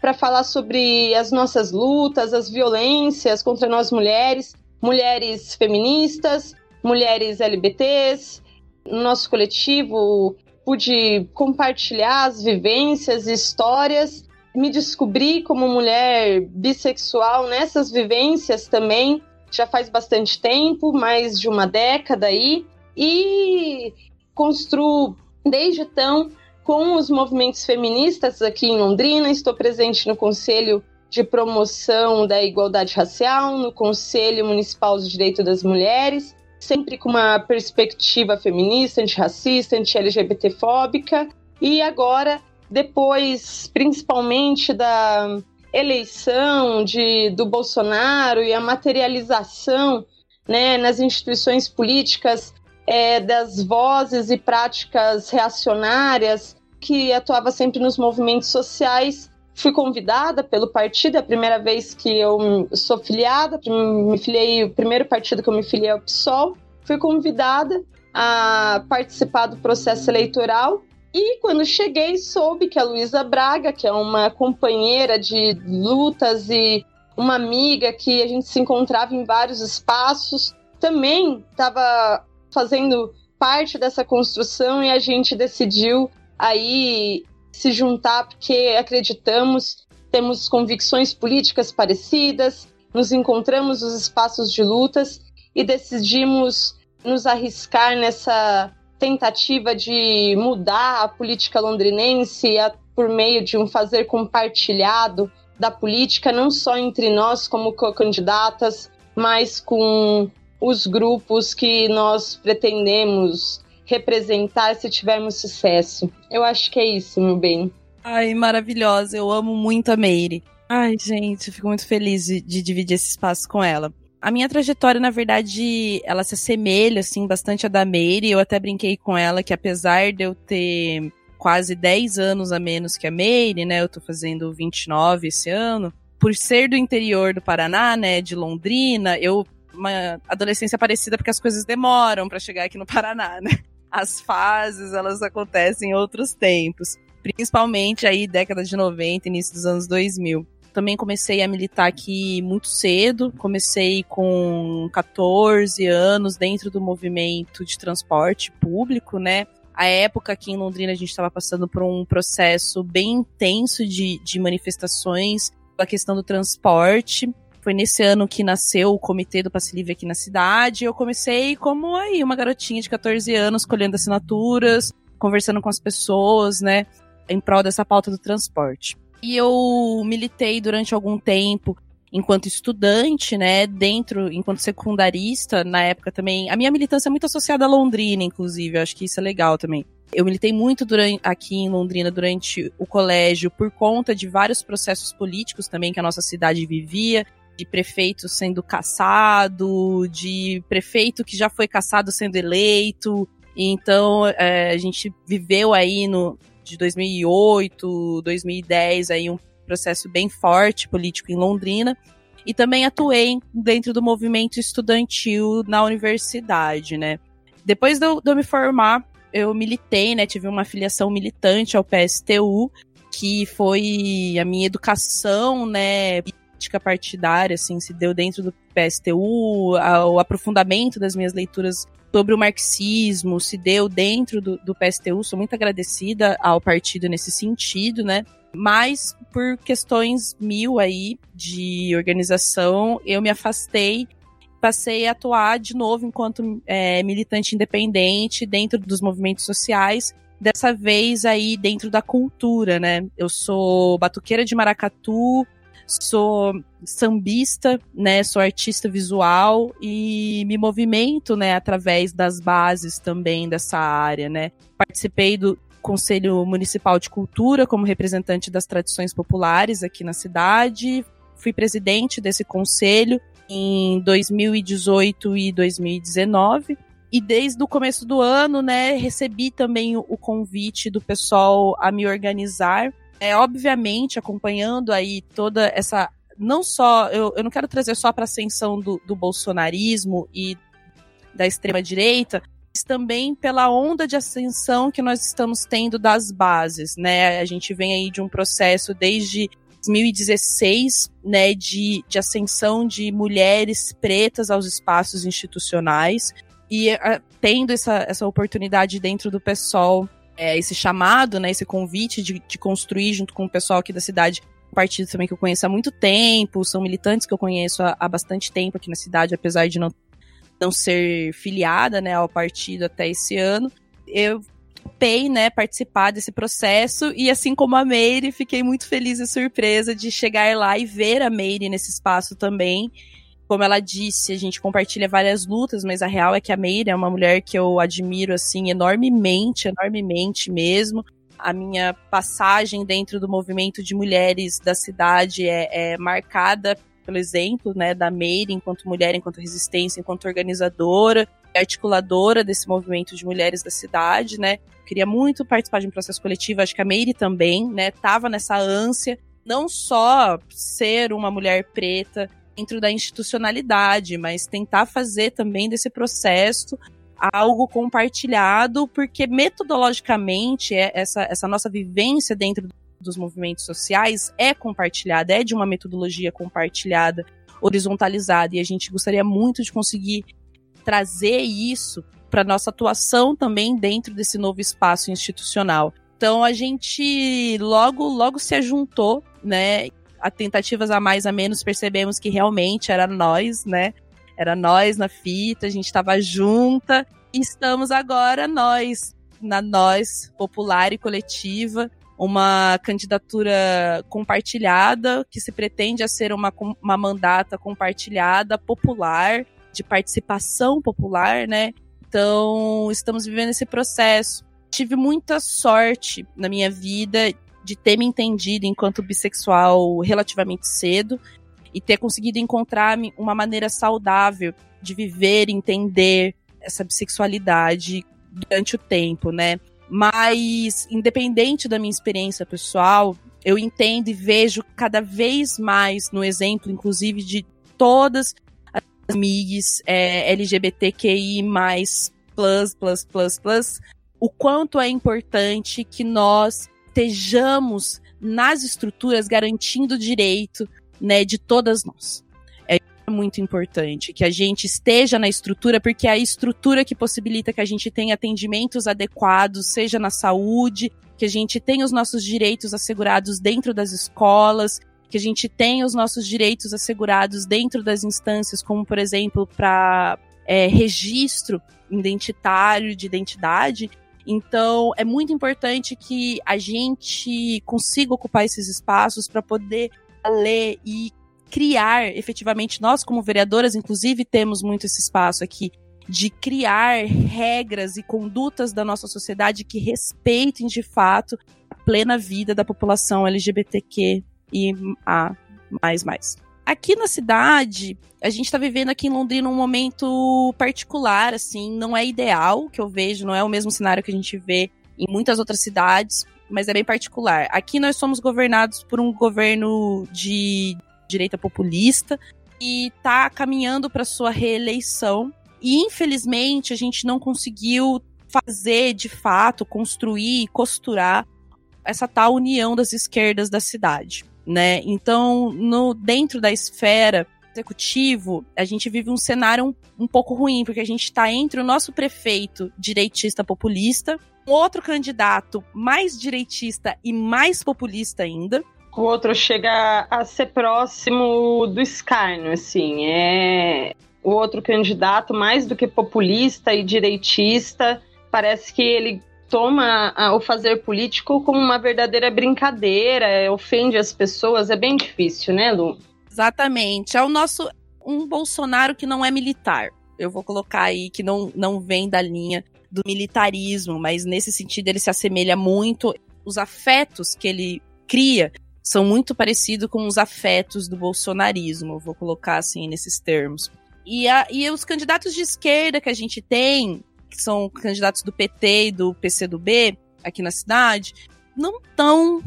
para falar sobre as nossas lutas, as violências contra nós mulheres, mulheres feministas, mulheres LBTs. No nosso coletivo, pude compartilhar as vivências e histórias, me descobri como mulher bissexual nessas vivências também já faz bastante tempo, mais de uma década aí, e construo desde então com os movimentos feministas aqui em Londrina. Estou presente no Conselho de Promoção da Igualdade Racial, no Conselho Municipal de Direito das Mulheres, sempre com uma perspectiva feminista, antirracista, anti-LGBTfóbica. E agora, depois, principalmente da eleição de, do Bolsonaro e a materialização né, nas instituições políticas é, das vozes e práticas reacionárias que atuava sempre nos movimentos sociais, fui convidada pelo partido, é a primeira vez que eu sou filiada, me filiei, o primeiro partido que eu me filiei é o PSOL, fui convidada a participar do processo eleitoral e quando cheguei soube que a Luísa Braga, que é uma companheira de lutas e uma amiga que a gente se encontrava em vários espaços, também estava fazendo parte dessa construção e a gente decidiu aí se juntar porque acreditamos, temos convicções políticas parecidas, nos encontramos nos espaços de lutas e decidimos nos arriscar nessa tentativa de mudar a política londrinense por meio de um fazer compartilhado da política, não só entre nós como candidatas, mas com os grupos que nós pretendemos representar se tivermos sucesso. Eu acho que é isso, meu bem. Ai, maravilhosa. Eu amo muito a Meire. Ai, gente, fico muito feliz de, de, dividir esse espaço com ela. A minha trajetória, na verdade, ela se assemelha, assim, bastante à da Meire. Eu até brinquei com ela que, apesar de eu ter quase 10 anos a menos que a Meire, né? Eu tô fazendo 29 esse ano. Por ser do interior do Paraná, né? De Londrina, eu uma adolescência parecida porque as coisas demoram para chegar aqui no Paraná, né? as fases, elas acontecem em outros tempos. Principalmente aí década de 90, início dos anos 2000. Também comecei a militar aqui muito cedo. Comecei com 14 anos dentro do movimento de transporte público, né? A época aqui em Londrina a gente estava passando por um processo bem intenso de, de manifestações a questão do transporte. Foi nesse ano que nasceu o Comitê do Passe Livre aqui na cidade. Eu comecei como aí, uma garotinha de 14 anos, colhendo assinaturas, conversando com as pessoas, né, em prol dessa pauta do transporte. E eu militei durante algum tempo enquanto estudante, né, dentro, enquanto secundarista, na época também. A minha militância é muito associada a Londrina, inclusive, eu acho que isso é legal também. Eu militei muito durante, aqui em Londrina durante o colégio por conta de vários processos políticos também que a nossa cidade vivia de prefeito sendo caçado, de prefeito que já foi caçado sendo eleito. Então, é, a gente viveu aí no de 2008, 2010 aí um processo bem forte político em Londrina e também atuei dentro do movimento estudantil na universidade, né? Depois de eu, de eu me formar, eu militei, né? Tive uma filiação militante ao PSTU, que foi a minha educação, né? política partidária, assim, se deu dentro do PSTU, o aprofundamento das minhas leituras sobre o marxismo se deu dentro do, do PSTU. Sou muito agradecida ao partido nesse sentido, né? Mas por questões mil aí de organização, eu me afastei passei a atuar de novo enquanto é, militante independente dentro dos movimentos sociais, dessa vez aí dentro da cultura, né? Eu sou batuqueira de maracatu, sou sambista, né, sou artista visual e me movimento, né, através das bases também dessa área, né. Participei do Conselho Municipal de Cultura como representante das tradições populares aqui na cidade, fui presidente desse conselho em 2018 e 2019. E desde o começo do ano, né, recebi também o, convite do pessoal a me organizar é, obviamente, acompanhando aí toda essa. Não só. Eu, eu não quero trazer só para a ascensão do, do bolsonarismo e da extrema-direita, mas também pela onda de ascensão que nós estamos tendo das bases, né? A gente vem aí de um processo desde 2016, né, de, de ascensão de mulheres pretas aos espaços institucionais e a, tendo essa, essa oportunidade dentro do PSOL é, esse chamado, né, esse convite de, de construir junto com o pessoal aqui da cidade partido também que eu conheço há muito tempo, são militantes que eu conheço há, há bastante tempo aqui na cidade, apesar de não, não ser filiada né, ao partido até esse ano. Eu topei, né, participar desse processo e assim como a Meire, fiquei muito feliz e surpresa de chegar lá e ver a Meire nesse espaço também como ela disse, a gente compartilha várias lutas, mas a real é que a Meire é uma mulher que eu admiro, assim, enormemente, enormemente mesmo. A minha passagem dentro do movimento de mulheres da cidade é, é marcada pelo exemplo, né, da Meire enquanto mulher, enquanto resistência, enquanto organizadora, articuladora desse movimento de mulheres da cidade, né. Queria muito participar de um processo coletivo, acho que a Meire também, né, tava nessa ânsia não só ser uma mulher preta dentro da institucionalidade, mas tentar fazer também desse processo algo compartilhado, porque metodologicamente é, essa, essa nossa vivência dentro dos movimentos sociais é compartilhada, é de uma metodologia compartilhada, horizontalizada, e a gente gostaria muito de conseguir trazer isso para nossa atuação também dentro desse novo espaço institucional. Então a gente logo logo se ajuntou, né? A tentativas a mais a menos percebemos que realmente era nós, né? Era nós na fita, a gente estava junta. E estamos agora nós, na nós popular e coletiva, uma candidatura compartilhada que se pretende a ser uma, uma mandata compartilhada popular de participação popular, né? Então, estamos vivendo esse processo. Tive muita sorte na minha vida de ter me entendido enquanto bissexual relativamente cedo e ter conseguido encontrar uma maneira saudável de viver, entender essa bissexualidade durante o tempo, né? Mas, independente da minha experiência pessoal, eu entendo e vejo cada vez mais no exemplo, inclusive, de todas as MIGs é, LGBTQI, plus, plus, plus, plus, o quanto é importante que nós estejamos nas estruturas garantindo o direito né, de todas nós. É muito importante que a gente esteja na estrutura, porque é a estrutura que possibilita que a gente tenha atendimentos adequados, seja na saúde, que a gente tenha os nossos direitos assegurados dentro das escolas, que a gente tenha os nossos direitos assegurados dentro das instâncias, como por exemplo para é, registro identitário de identidade. Então, é muito importante que a gente consiga ocupar esses espaços para poder ler e criar efetivamente, nós como vereadoras, inclusive, temos muito esse espaço aqui de criar regras e condutas da nossa sociedade que respeitem de fato a plena vida da população LGBTQ e a mais mais. Aqui na cidade, a gente está vivendo aqui em Londrina um momento particular, assim, não é ideal que eu vejo, não é o mesmo cenário que a gente vê em muitas outras cidades, mas é bem particular. Aqui nós somos governados por um governo de direita populista e está caminhando para sua reeleição. E infelizmente a gente não conseguiu fazer de fato, construir, costurar essa tal união das esquerdas da cidade, né? Então, no dentro da esfera executivo, a gente vive um cenário um, um pouco ruim, porque a gente está entre o nosso prefeito direitista populista, um outro candidato mais direitista e mais populista ainda. O outro chega a ser próximo do escárnio, assim, é o outro candidato mais do que populista e direitista, parece que ele toma o fazer político como uma verdadeira brincadeira, ofende as pessoas, é bem difícil, né, Lu? Exatamente. É o nosso um Bolsonaro que não é militar. Eu vou colocar aí que não, não vem da linha do militarismo, mas nesse sentido ele se assemelha muito. Os afetos que ele cria são muito parecidos com os afetos do bolsonarismo, vou colocar assim nesses termos. E, a, e os candidatos de esquerda que a gente tem, que são candidatos do PT e do PCdoB aqui na cidade, não tão.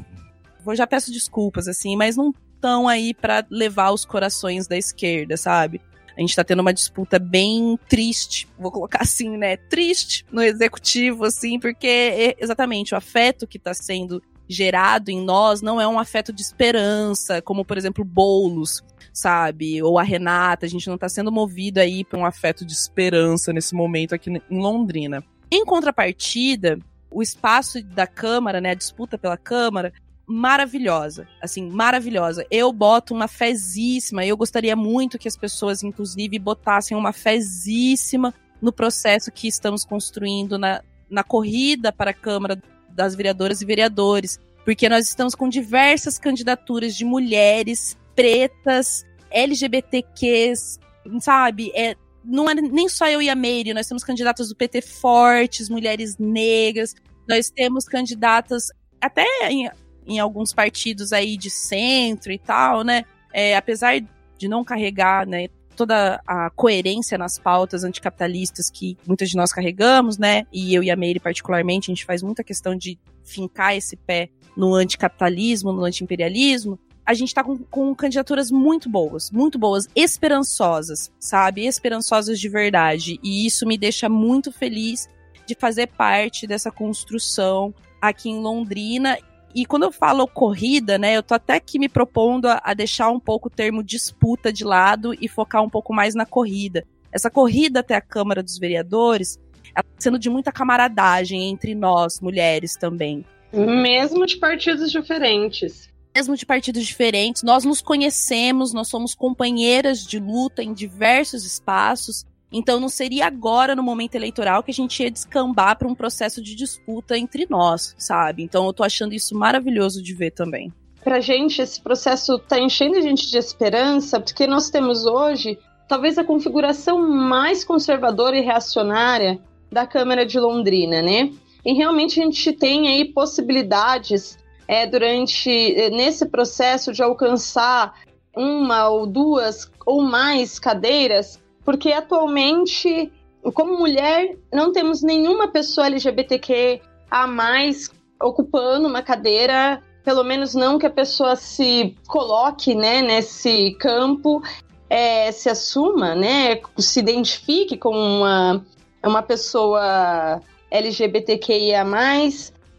Vou já peço desculpas, assim, mas não estão aí para levar os corações da esquerda, sabe? A gente tá tendo uma disputa bem triste, vou colocar assim, né? Triste no executivo, assim, porque é exatamente o afeto que tá sendo gerado em nós não é um afeto de esperança, como por exemplo Bolos, sabe? Ou a Renata, a gente não tá sendo movido aí por um afeto de esperança nesse momento aqui em Londrina. Em contrapartida, o espaço da Câmara, né, a disputa pela Câmara, maravilhosa, assim, maravilhosa. Eu boto uma fezíssima, eu gostaria muito que as pessoas, inclusive, botassem uma fezíssima no processo que estamos construindo na, na corrida para a Câmara das Vereadoras e Vereadores, porque nós estamos com diversas candidaturas de mulheres pretas, LGBTQs, sabe? É, não é nem só eu e a Meire, nós temos candidatas do PT fortes, mulheres negras, nós temos candidatas até em em alguns partidos aí de centro e tal, né? É, apesar de não carregar, né, toda a coerência nas pautas anticapitalistas que muitas de nós carregamos, né? E eu e a Meire particularmente, a gente faz muita questão de fincar esse pé no anticapitalismo, no antiimperialismo. a gente tá com, com candidaturas muito boas, muito boas, esperançosas, sabe? Esperançosas de verdade. E isso me deixa muito feliz de fazer parte dessa construção aqui em Londrina. E quando eu falo corrida, né, eu tô até aqui me propondo a, a deixar um pouco o termo disputa de lado e focar um pouco mais na corrida. Essa corrida até a Câmara dos Vereadores, ela tá sendo de muita camaradagem entre nós, mulheres também. Mesmo de partidos diferentes. Mesmo de partidos diferentes, nós nos conhecemos, nós somos companheiras de luta em diversos espaços. Então não seria agora, no momento eleitoral, que a gente ia descambar para um processo de disputa entre nós, sabe? Então eu tô achando isso maravilhoso de ver também. Pra gente, esse processo tá enchendo a gente de esperança, porque nós temos hoje talvez a configuração mais conservadora e reacionária da Câmara de Londrina, né? E realmente a gente tem aí possibilidades é, durante é, nesse processo de alcançar uma ou duas ou mais cadeiras, porque atualmente, como mulher, não temos nenhuma pessoa LGBTQ a mais ocupando uma cadeira, pelo menos não que a pessoa se coloque né, nesse campo, é, se assuma, né, se identifique como uma, uma pessoa LGBTQIA+,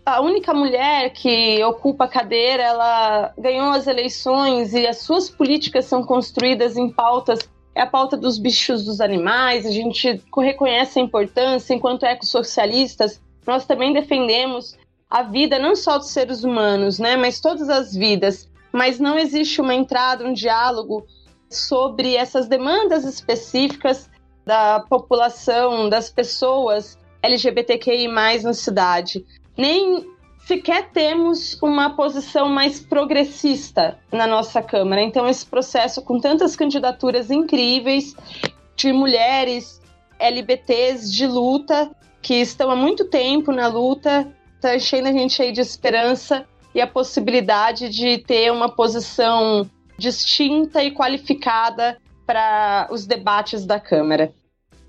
a única mulher que ocupa a cadeira, ela ganhou as eleições e as suas políticas são construídas em pautas é a pauta dos bichos dos animais, a gente reconhece a importância, enquanto ecossocialistas, nós também defendemos a vida não só dos seres humanos, né, mas todas as vidas. Mas não existe uma entrada, um diálogo sobre essas demandas específicas da população, das pessoas LGBTQI+, na cidade. Nem sequer temos uma posição mais progressista na nossa Câmara. Então, esse processo, com tantas candidaturas incríveis de mulheres LBTs de luta, que estão há muito tempo na luta, está enchendo a gente aí de esperança e a possibilidade de ter uma posição distinta e qualificada para os debates da Câmara.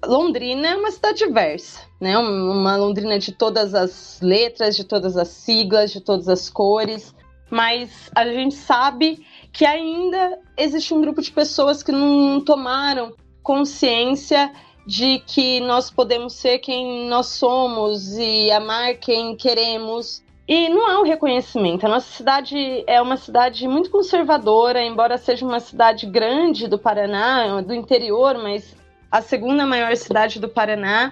Londrina é uma cidade diversa, né? Uma Londrina de todas as letras, de todas as siglas, de todas as cores, mas a gente sabe que ainda existe um grupo de pessoas que não tomaram consciência de que nós podemos ser quem nós somos e amar quem queremos. E não há um reconhecimento. A nossa cidade é uma cidade muito conservadora, embora seja uma cidade grande do Paraná, do interior, mas a segunda maior cidade do Paraná,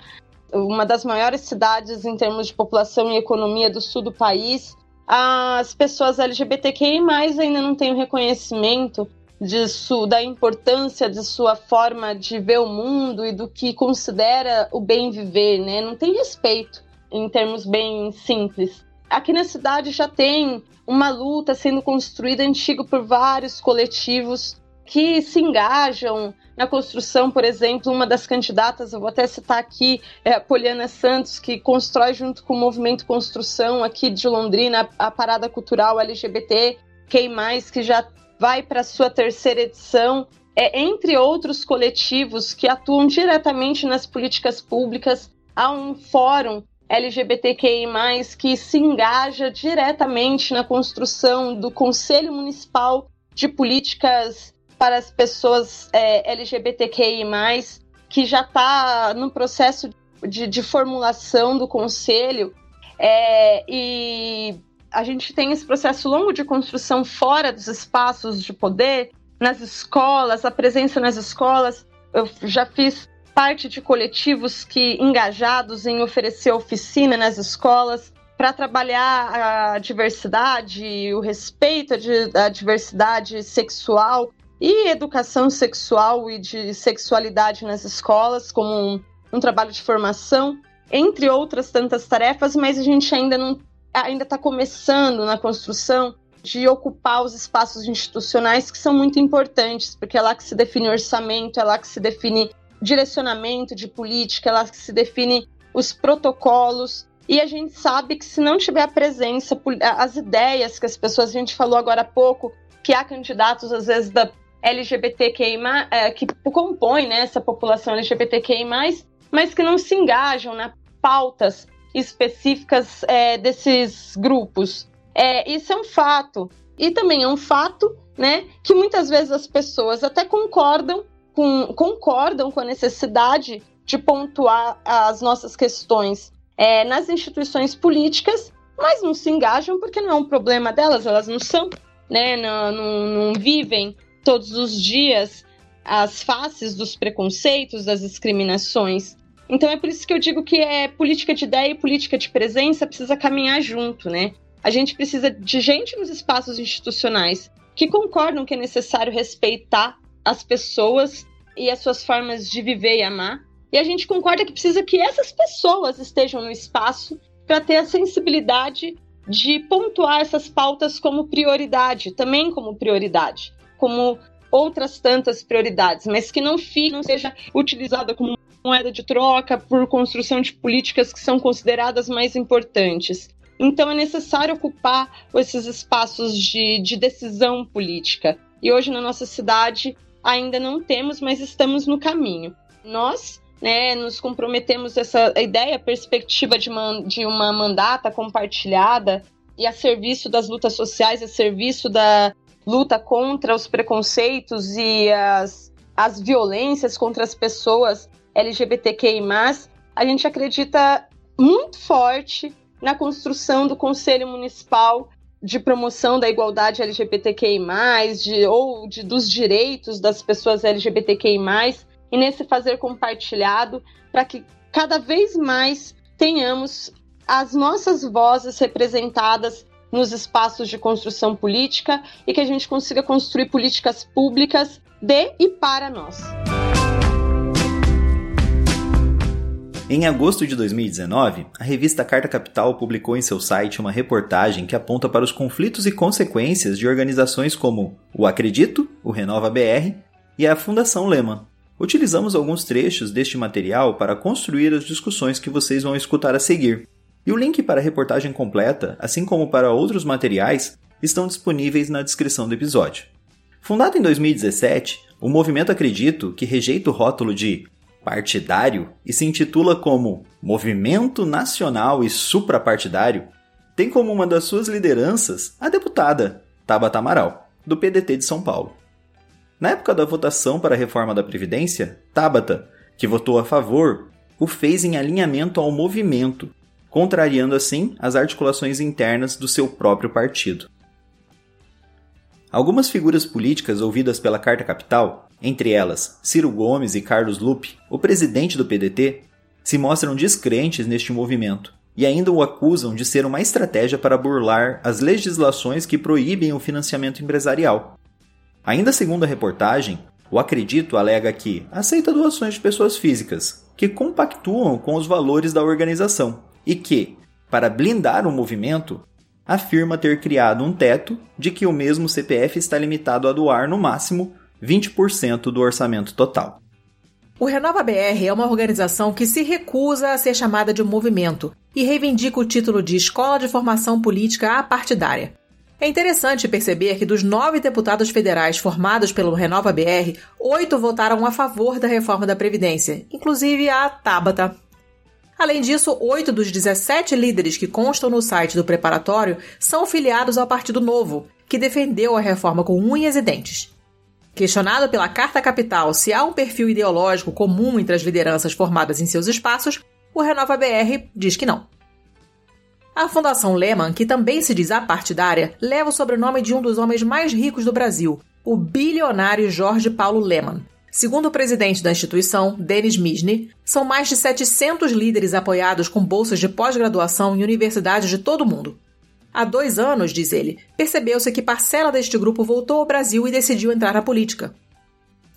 uma das maiores cidades em termos de população e economia do sul do país. As pessoas LGBTQI ainda não têm o reconhecimento disso, da importância de sua forma de ver o mundo e do que considera o bem viver, né? Não tem respeito em termos bem simples. Aqui na cidade já tem uma luta sendo construída antiga por vários coletivos que se engajam na construção, por exemplo, uma das candidatas, eu vou até citar aqui, é a Poliana Santos, que constrói junto com o Movimento Construção aqui de Londrina a, parada cultural LGBT, quem mais que já vai para sua terceira edição, é, entre outros coletivos que atuam diretamente nas políticas públicas. Há um fórum LGBTQI, que se engaja diretamente na construção do Conselho Municipal de Políticas para as pessoas é, LGBTQI, que já está no processo de, de, formulação do conselho. É, e a gente tem esse processo longo de construção fora dos espaços de poder, nas escolas, a presença nas escolas. Eu já fiz parte de coletivos que engajados em oferecer oficina nas escolas para trabalhar a diversidade, o respeito à diversidade sexual e educação sexual e de sexualidade nas escolas, como um, um trabalho de formação, entre outras tantas tarefas, mas a gente ainda não ainda está começando na construção de ocupar os espaços institucionais que são muito importantes, porque é lá que se define orçamento, é lá que se define direcionamento de política, é lá que se define os protocolos. E a gente sabe que se não tiver a presença, as ideias que as pessoas, a gente falou agora há pouco, que há candidatos, às vezes, da LGBTQI, é, que compõe né, essa população LGBTQI, mas que não se engajam na pautas específicas é, desses grupos. É, isso é um fato. E também é um fato né, que muitas vezes as pessoas até concordam com, concordam com a necessidade de pontuar as nossas questões é, nas instituições políticas, mas não se engajam porque não é um problema delas, elas não são, né, não, não, não vivem todos os dias as faces dos preconceitos, das discriminações. Então é por isso que eu digo que é política de ideia e política de presença precisa caminhar junto, né? A gente precisa de gente nos espaços institucionais que concordam que é necessário respeitar as pessoas e as suas formas de viver e amar. E a gente concorda que precisa que essas pessoas estejam no espaço para ter a sensibilidade de pontuar essas pautas como prioridade, também como prioridade, como outras tantas prioridades, mas que não fique, não seja utilizada como moeda de troca por construção de políticas que são consideradas mais importantes. Então é necessário ocupar esses espaços de, de decisão política. E hoje na nossa cidade ainda não temos, mas estamos no caminho. Nós né, nos comprometemos essa ideia, perspectiva de uma, de uma mandata compartilhada e a serviço das lutas sociais, a serviço da luta contra os preconceitos e as, as violências contra as pessoas LGBTQI+, a gente acredita muito forte na construção do Conselho Municipal de promoção da igualdade LGBTQI+, de, ou de, dos direitos das pessoas LGBTQI+, e nesse fazer compartilhado, para que cada vez mais tenhamos as nossas vozes representadas nos espaços de construção política e que a gente consiga construir políticas públicas de e para nós. Em agosto de 2019, a revista Carta Capital publicou em seu site uma reportagem que aponta para os conflitos e consequências de organizações como o Acredito, o Renova BR e a Fundação Lehman. Utilizamos alguns trechos deste material para construir as discussões que vocês vão escutar a seguir. E o link para a reportagem completa, assim como para outros materiais, estão disponíveis na descrição do episódio. Fundado em 2017, o movimento Acredito, que rejeita o rótulo de partidário e se intitula como Movimento Nacional e Suprapartidário, tem como uma das suas lideranças a deputada Tabata Amaral, do PDT de São Paulo. Na época da votação para a reforma da Previdência, Tabata, que votou a favor, o fez em alinhamento ao movimento, contrariando assim as articulações internas do seu próprio partido. Algumas figuras políticas ouvidas pela Carta Capital entre elas Ciro Gomes e Carlos Lupe, o presidente do PDT, se mostram descrentes neste movimento e ainda o acusam de ser uma estratégia para burlar as legislações que proíbem o financiamento empresarial. Ainda segundo a reportagem, o Acredito alega que aceita doações de pessoas físicas, que compactuam com os valores da organização e que, para blindar o movimento, afirma ter criado um teto de que o mesmo CPF está limitado a doar no máximo 20% do orçamento total. O Renova BR é uma organização que se recusa a ser chamada de movimento e reivindica o título de Escola de Formação Política Apartidária. É interessante perceber que dos nove deputados federais formados pelo Renova BR, oito votaram a favor da reforma da Previdência, inclusive a Tabata. Além disso, oito dos 17 líderes que constam no site do preparatório são filiados ao Partido Novo, que defendeu a reforma com unhas e dentes. Questionado pela Carta Capital se há um perfil ideológico comum entre as lideranças formadas em seus espaços, o Renova BR diz que não. A Fundação Lehman, que também se diz apartidária, leva o sobrenome de um dos homens mais ricos do Brasil, o bilionário Jorge Paulo Lehman. Segundo o presidente da instituição, Denis Misny, são mais de 700 líderes apoiados com bolsas de pós-graduação em universidades de todo o mundo. Há dois anos, diz ele, percebeu-se que parcela deste grupo voltou ao Brasil e decidiu entrar na política.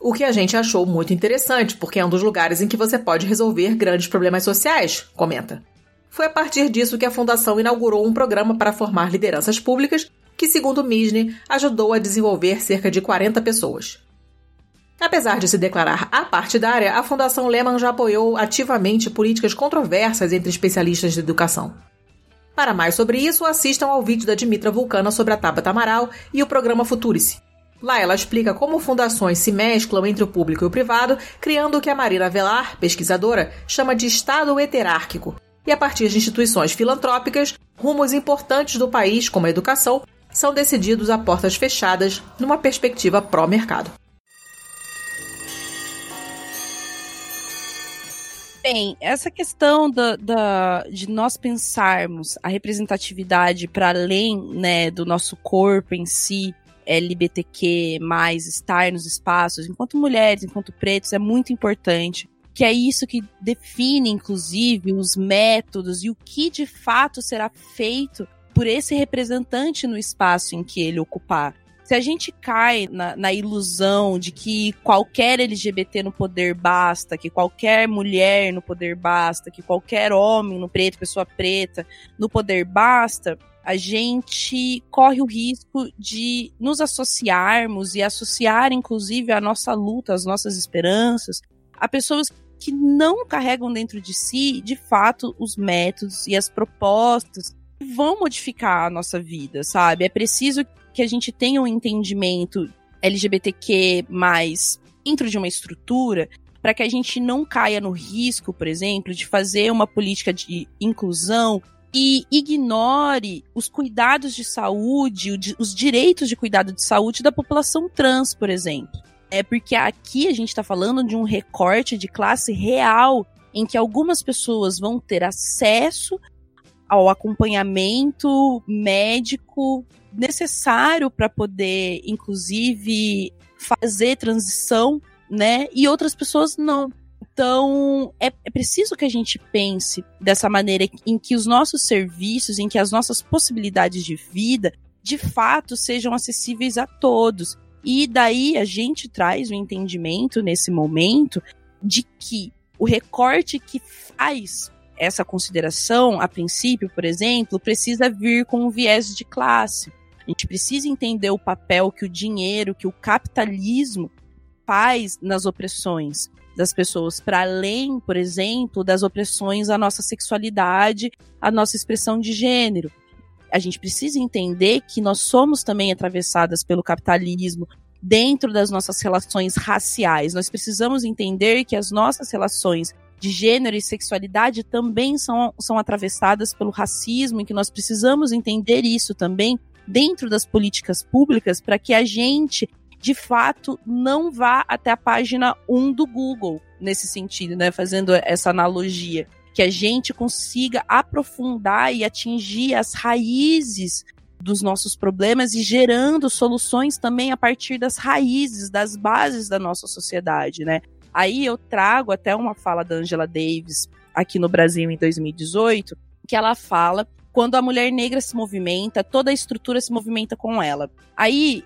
O que a gente achou muito interessante, porque é um dos lugares em que você pode resolver grandes problemas sociais, comenta. Foi a partir disso que a Fundação inaugurou um programa para formar lideranças públicas que, segundo Misne, ajudou a desenvolver cerca de 40 pessoas. Apesar de se declarar apartidária, a Fundação Lehman já apoiou ativamente políticas controversas entre especialistas de educação. Para mais sobre isso, assistam ao vídeo da Dimitra Vulcana sobre a Tabata Amaral e o programa Futurice. Lá ela explica como fundações se mesclam entre o público e o privado, criando o que a Marina Velar, pesquisadora, chama de Estado heterárquico, e a partir de instituições filantrópicas, rumos importantes do país, como a educação, são decididos a portas fechadas numa perspectiva pró-mercado. Bem, essa questão da, da, de nós pensarmos a representatividade para além né, do nosso corpo em si, LGBTQ, estar nos espaços, enquanto mulheres, enquanto pretos, é muito importante. Que é isso que define, inclusive, os métodos e o que de fato será feito por esse representante no espaço em que ele ocupar se a gente cai na, na, ilusão de que qualquer LGBT no poder basta, que qualquer mulher no poder basta, que qualquer homem no preto, pessoa preta, no poder basta, a gente corre o risco de nos associarmos e associar, inclusive, a nossa luta, as nossas esperanças, a pessoas que não carregam dentro de si, de fato, os métodos e as propostas que vão modificar a nossa vida, sabe? É preciso que a gente tenha um entendimento LGBTQ mais dentro de uma estrutura para que a gente não caia no risco, por exemplo, de fazer uma política de inclusão e ignore os cuidados de saúde, os direitos de cuidado de saúde da população trans, por exemplo. É porque aqui a gente está falando de um recorte de classe real em que algumas pessoas vão ter acesso ao acompanhamento médico necessário para poder, inclusive, fazer transição, né? E outras pessoas não. Então, é, é, preciso que a gente pense dessa maneira em que os nossos serviços, em que as nossas possibilidades de vida, de fato, sejam acessíveis a todos. E daí a gente traz o entendimento nesse momento de que o recorte que faz essa consideração, a princípio, por exemplo, precisa vir com um viés de classe. A gente precisa entender o papel que o dinheiro, que o capitalismo faz nas opressões das pessoas, para além, por exemplo, das opressões à nossa sexualidade, à nossa expressão de gênero. A gente precisa entender que nós somos também atravessadas pelo capitalismo dentro das nossas relações raciais. Nós precisamos entender que as nossas relações de gênero e sexualidade também são, são atravessadas pelo racismo e que nós precisamos entender isso também dentro das políticas públicas para que a gente de fato não vá até a página 1 do Google nesse sentido, né, fazendo essa analogia, que a gente consiga aprofundar e atingir as raízes dos nossos problemas e gerando soluções também a partir das raízes, das bases da nossa sociedade, né? Aí eu trago até uma fala da Angela Davis aqui no Brasil em 2018, que ela fala quando a mulher negra se movimenta, toda a estrutura se movimenta com ela. Aí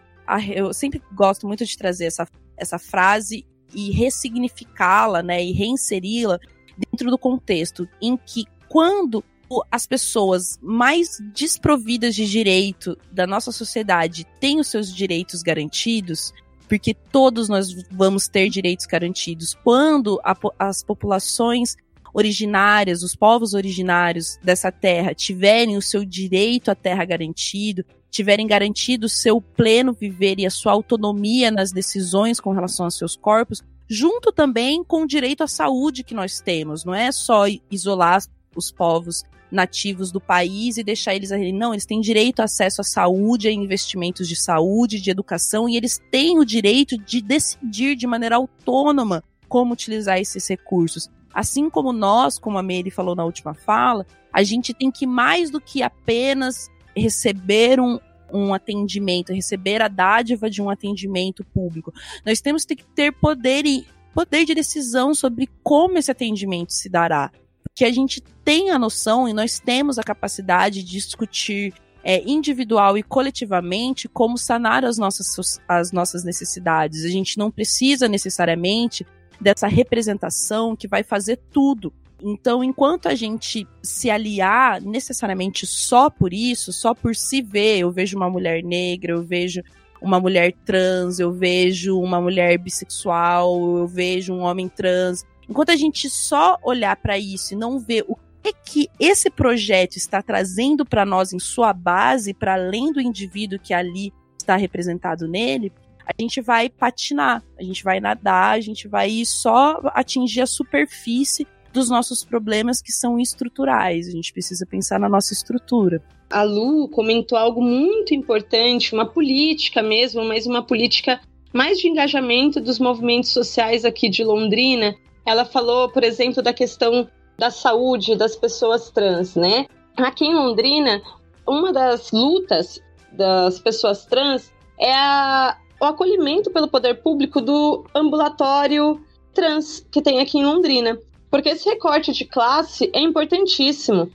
eu sempre gosto muito de trazer essa, essa frase e ressignificá-la, né, e reinseri-la dentro do contexto em que quando as pessoas mais desprovidas de direito da nossa sociedade têm os seus direitos garantidos, porque todos nós vamos ter direitos garantidos. Quando a, as populações originárias, os povos originários dessa terra tiverem o seu direito à terra garantido, tiverem garantido o seu pleno viver e a sua autonomia nas decisões com relação aos seus corpos, junto também com o direito à saúde que nós temos, não é só isolar os povos nativos do país e deixar eles ali. Não, eles têm direito a acesso à saúde, a investimentos de saúde, de educação, e eles têm o direito de decidir de maneira autônoma como utilizar esses recursos. Assim como nós, como a Mary falou na última fala, a gente tem que mais do que apenas receber um, um atendimento, receber a dádiva de um atendimento público. Nós temos que ter poder e poder de decisão sobre como esse atendimento se dará que a gente tem a noção e nós temos a capacidade de discutir é, individual e coletivamente como sanar as nossas, as nossas necessidades. A gente não precisa necessariamente dessa representação que vai fazer tudo. Então, enquanto a gente se aliar necessariamente só por isso, só por se ver, eu vejo uma mulher negra, eu vejo uma mulher trans, eu vejo uma mulher bissexual, eu vejo um homem trans, Enquanto a gente só olhar para isso e não ver o que, que esse projeto está trazendo para nós em sua base, para além do indivíduo que ali está representado nele, a gente vai patinar, a gente vai nadar, a gente vai só atingir a superfície dos nossos problemas que são estruturais. A gente precisa pensar na nossa estrutura. a Lu comentou algo muito importante, uma política mesmo, mas uma política mais de engajamento dos movimentos sociais aqui de Londrina. Ela falou, por exemplo, da questão da saúde das pessoas trans, né? Aqui em Londrina, uma das lutas das pessoas trans é a, o acolhimento pelo poder público do ambulatório trans que tem aqui em Londrina. Porque esse recorte de classe é importantíssimo.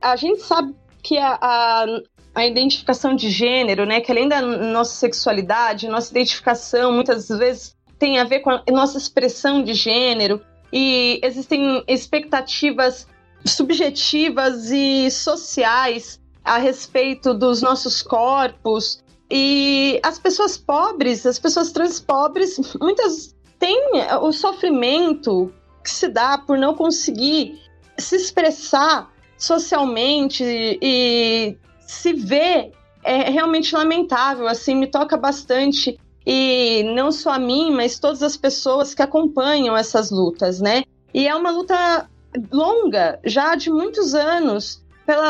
A gente sabe que a, a, a identificação de gênero, né, que além da nossa sexualidade, nossa identificação muitas vezes tem a ver com a nossa expressão de gênero, e existem expectativas subjetivas e sociais a respeito dos nossos corpos. E as pessoas pobres, as pessoas trans pobres, muitas têm o sofrimento que se dá por não conseguir se expressar socialmente e se ver é realmente lamentável, assim, me toca bastante e não só a mim, mas todas as pessoas que acompanham essas lutas, né? E é uma luta longa, já de muitos anos, pelo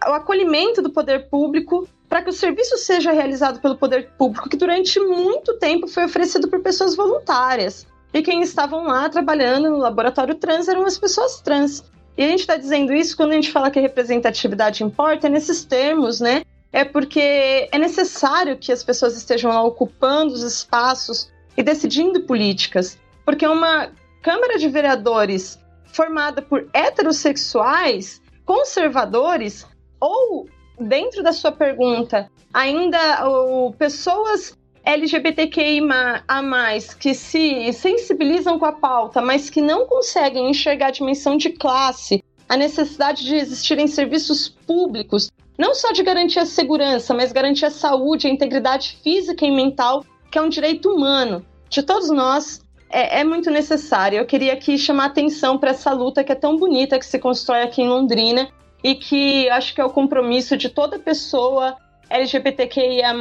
acolhimento do poder público para que o serviço seja realizado pelo poder público, que durante muito tempo foi oferecido por pessoas voluntárias. E quem estavam lá trabalhando no laboratório trans eram as pessoas trans. E a gente está dizendo isso quando a gente fala que representatividade importa, é nesses termos, né? é porque é necessário que as pessoas estejam lá ocupando os espaços e decidindo políticas. Porque uma Câmara de Vereadores formada por heterossexuais, conservadores, ou, dentro da sua pergunta, ainda ou, pessoas LGBTQI a mais que se sensibilizam com a pauta, mas que não conseguem enxergar a dimensão de classe, a necessidade de existirem serviços públicos não só de garantir a segurança, mas garantir a saúde, a integridade física e mental, que é um direito humano de todos nós, é, é muito necessário. Eu queria aqui chamar atenção para essa luta que é tão bonita que se constrói aqui em Londrina e que acho que é o compromisso de toda pessoa LGBTQIA+,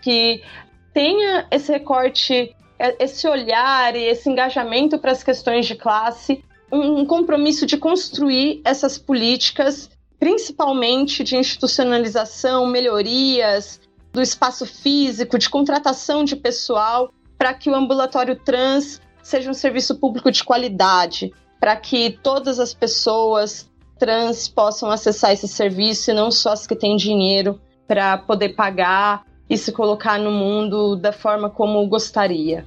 que tenha esse recorte, é, esse olhar e esse engajamento para as questões de classe, um compromisso de construir essas políticas principalmente de institucionalização, melhorias do espaço físico, de contratação de pessoal, para que o ambulatório trans seja um serviço público de qualidade, para que todas as pessoas trans possam acessar esse serviço e não só as que têm dinheiro para poder pagar e se colocar no mundo da forma como gostaria.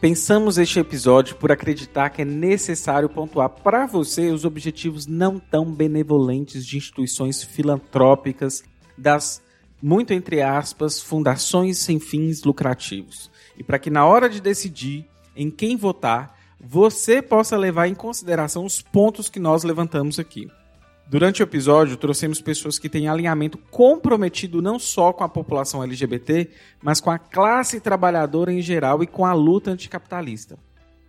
Pensamos este episódio por acreditar que é necessário pontuar para você os objetivos não tão benevolentes de instituições filantrópicas das, muito entre aspas, fundações sem fins lucrativos. E para que na hora de decidir em quem votar, você possa levar em consideração os pontos que nós levantamos aqui. Durante o episódio, trouxemos pessoas que têm alinhamento comprometido não só com a população LGBT, mas com a classe trabalhadora em geral e com a luta anticapitalista.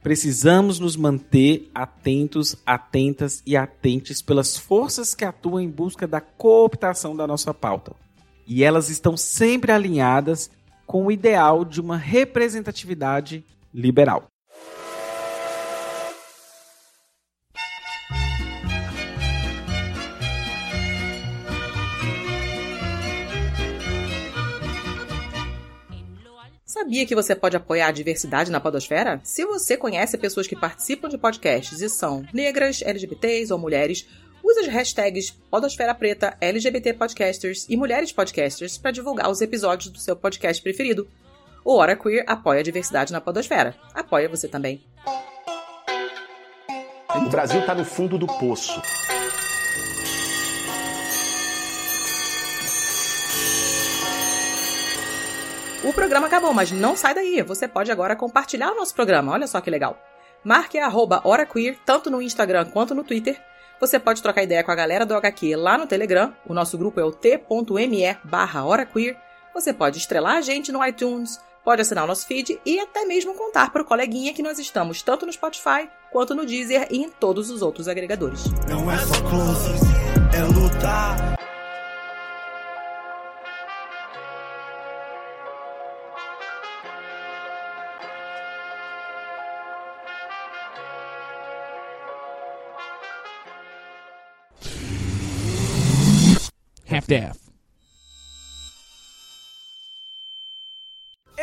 Precisamos nos manter atentos, atentas e atentes pelas forças que atuam em busca da cooptação da nossa pauta. E elas estão sempre alinhadas com o ideal de uma representatividade liberal. Sabia que você pode apoiar a diversidade na podosfera? Se você conhece pessoas que participam de podcasts e são negras, LGBTs ou mulheres, use as hashtags Podosfera Preta, LGBT Podcasters e Mulheres Podcasters para divulgar os episódios do seu podcast preferido. O Hora Queer apoia a diversidade na podosfera. Apoia você também. O Brasil está no fundo do poço. O programa acabou, mas não sai daí. Você pode agora compartilhar o nosso programa. Olha só que legal. Marque a arroba HoraQueer, tanto no Instagram quanto no Twitter. Você pode trocar ideia com a galera do HQ lá no Telegram. O nosso grupo é o t.me barra. Você pode estrelar a gente no iTunes, pode assinar o nosso feed e até mesmo contar para o coleguinha que nós estamos tanto no Spotify quanto no Deezer e em todos os outros agregadores. Não é só close, é lutar. Half-Death.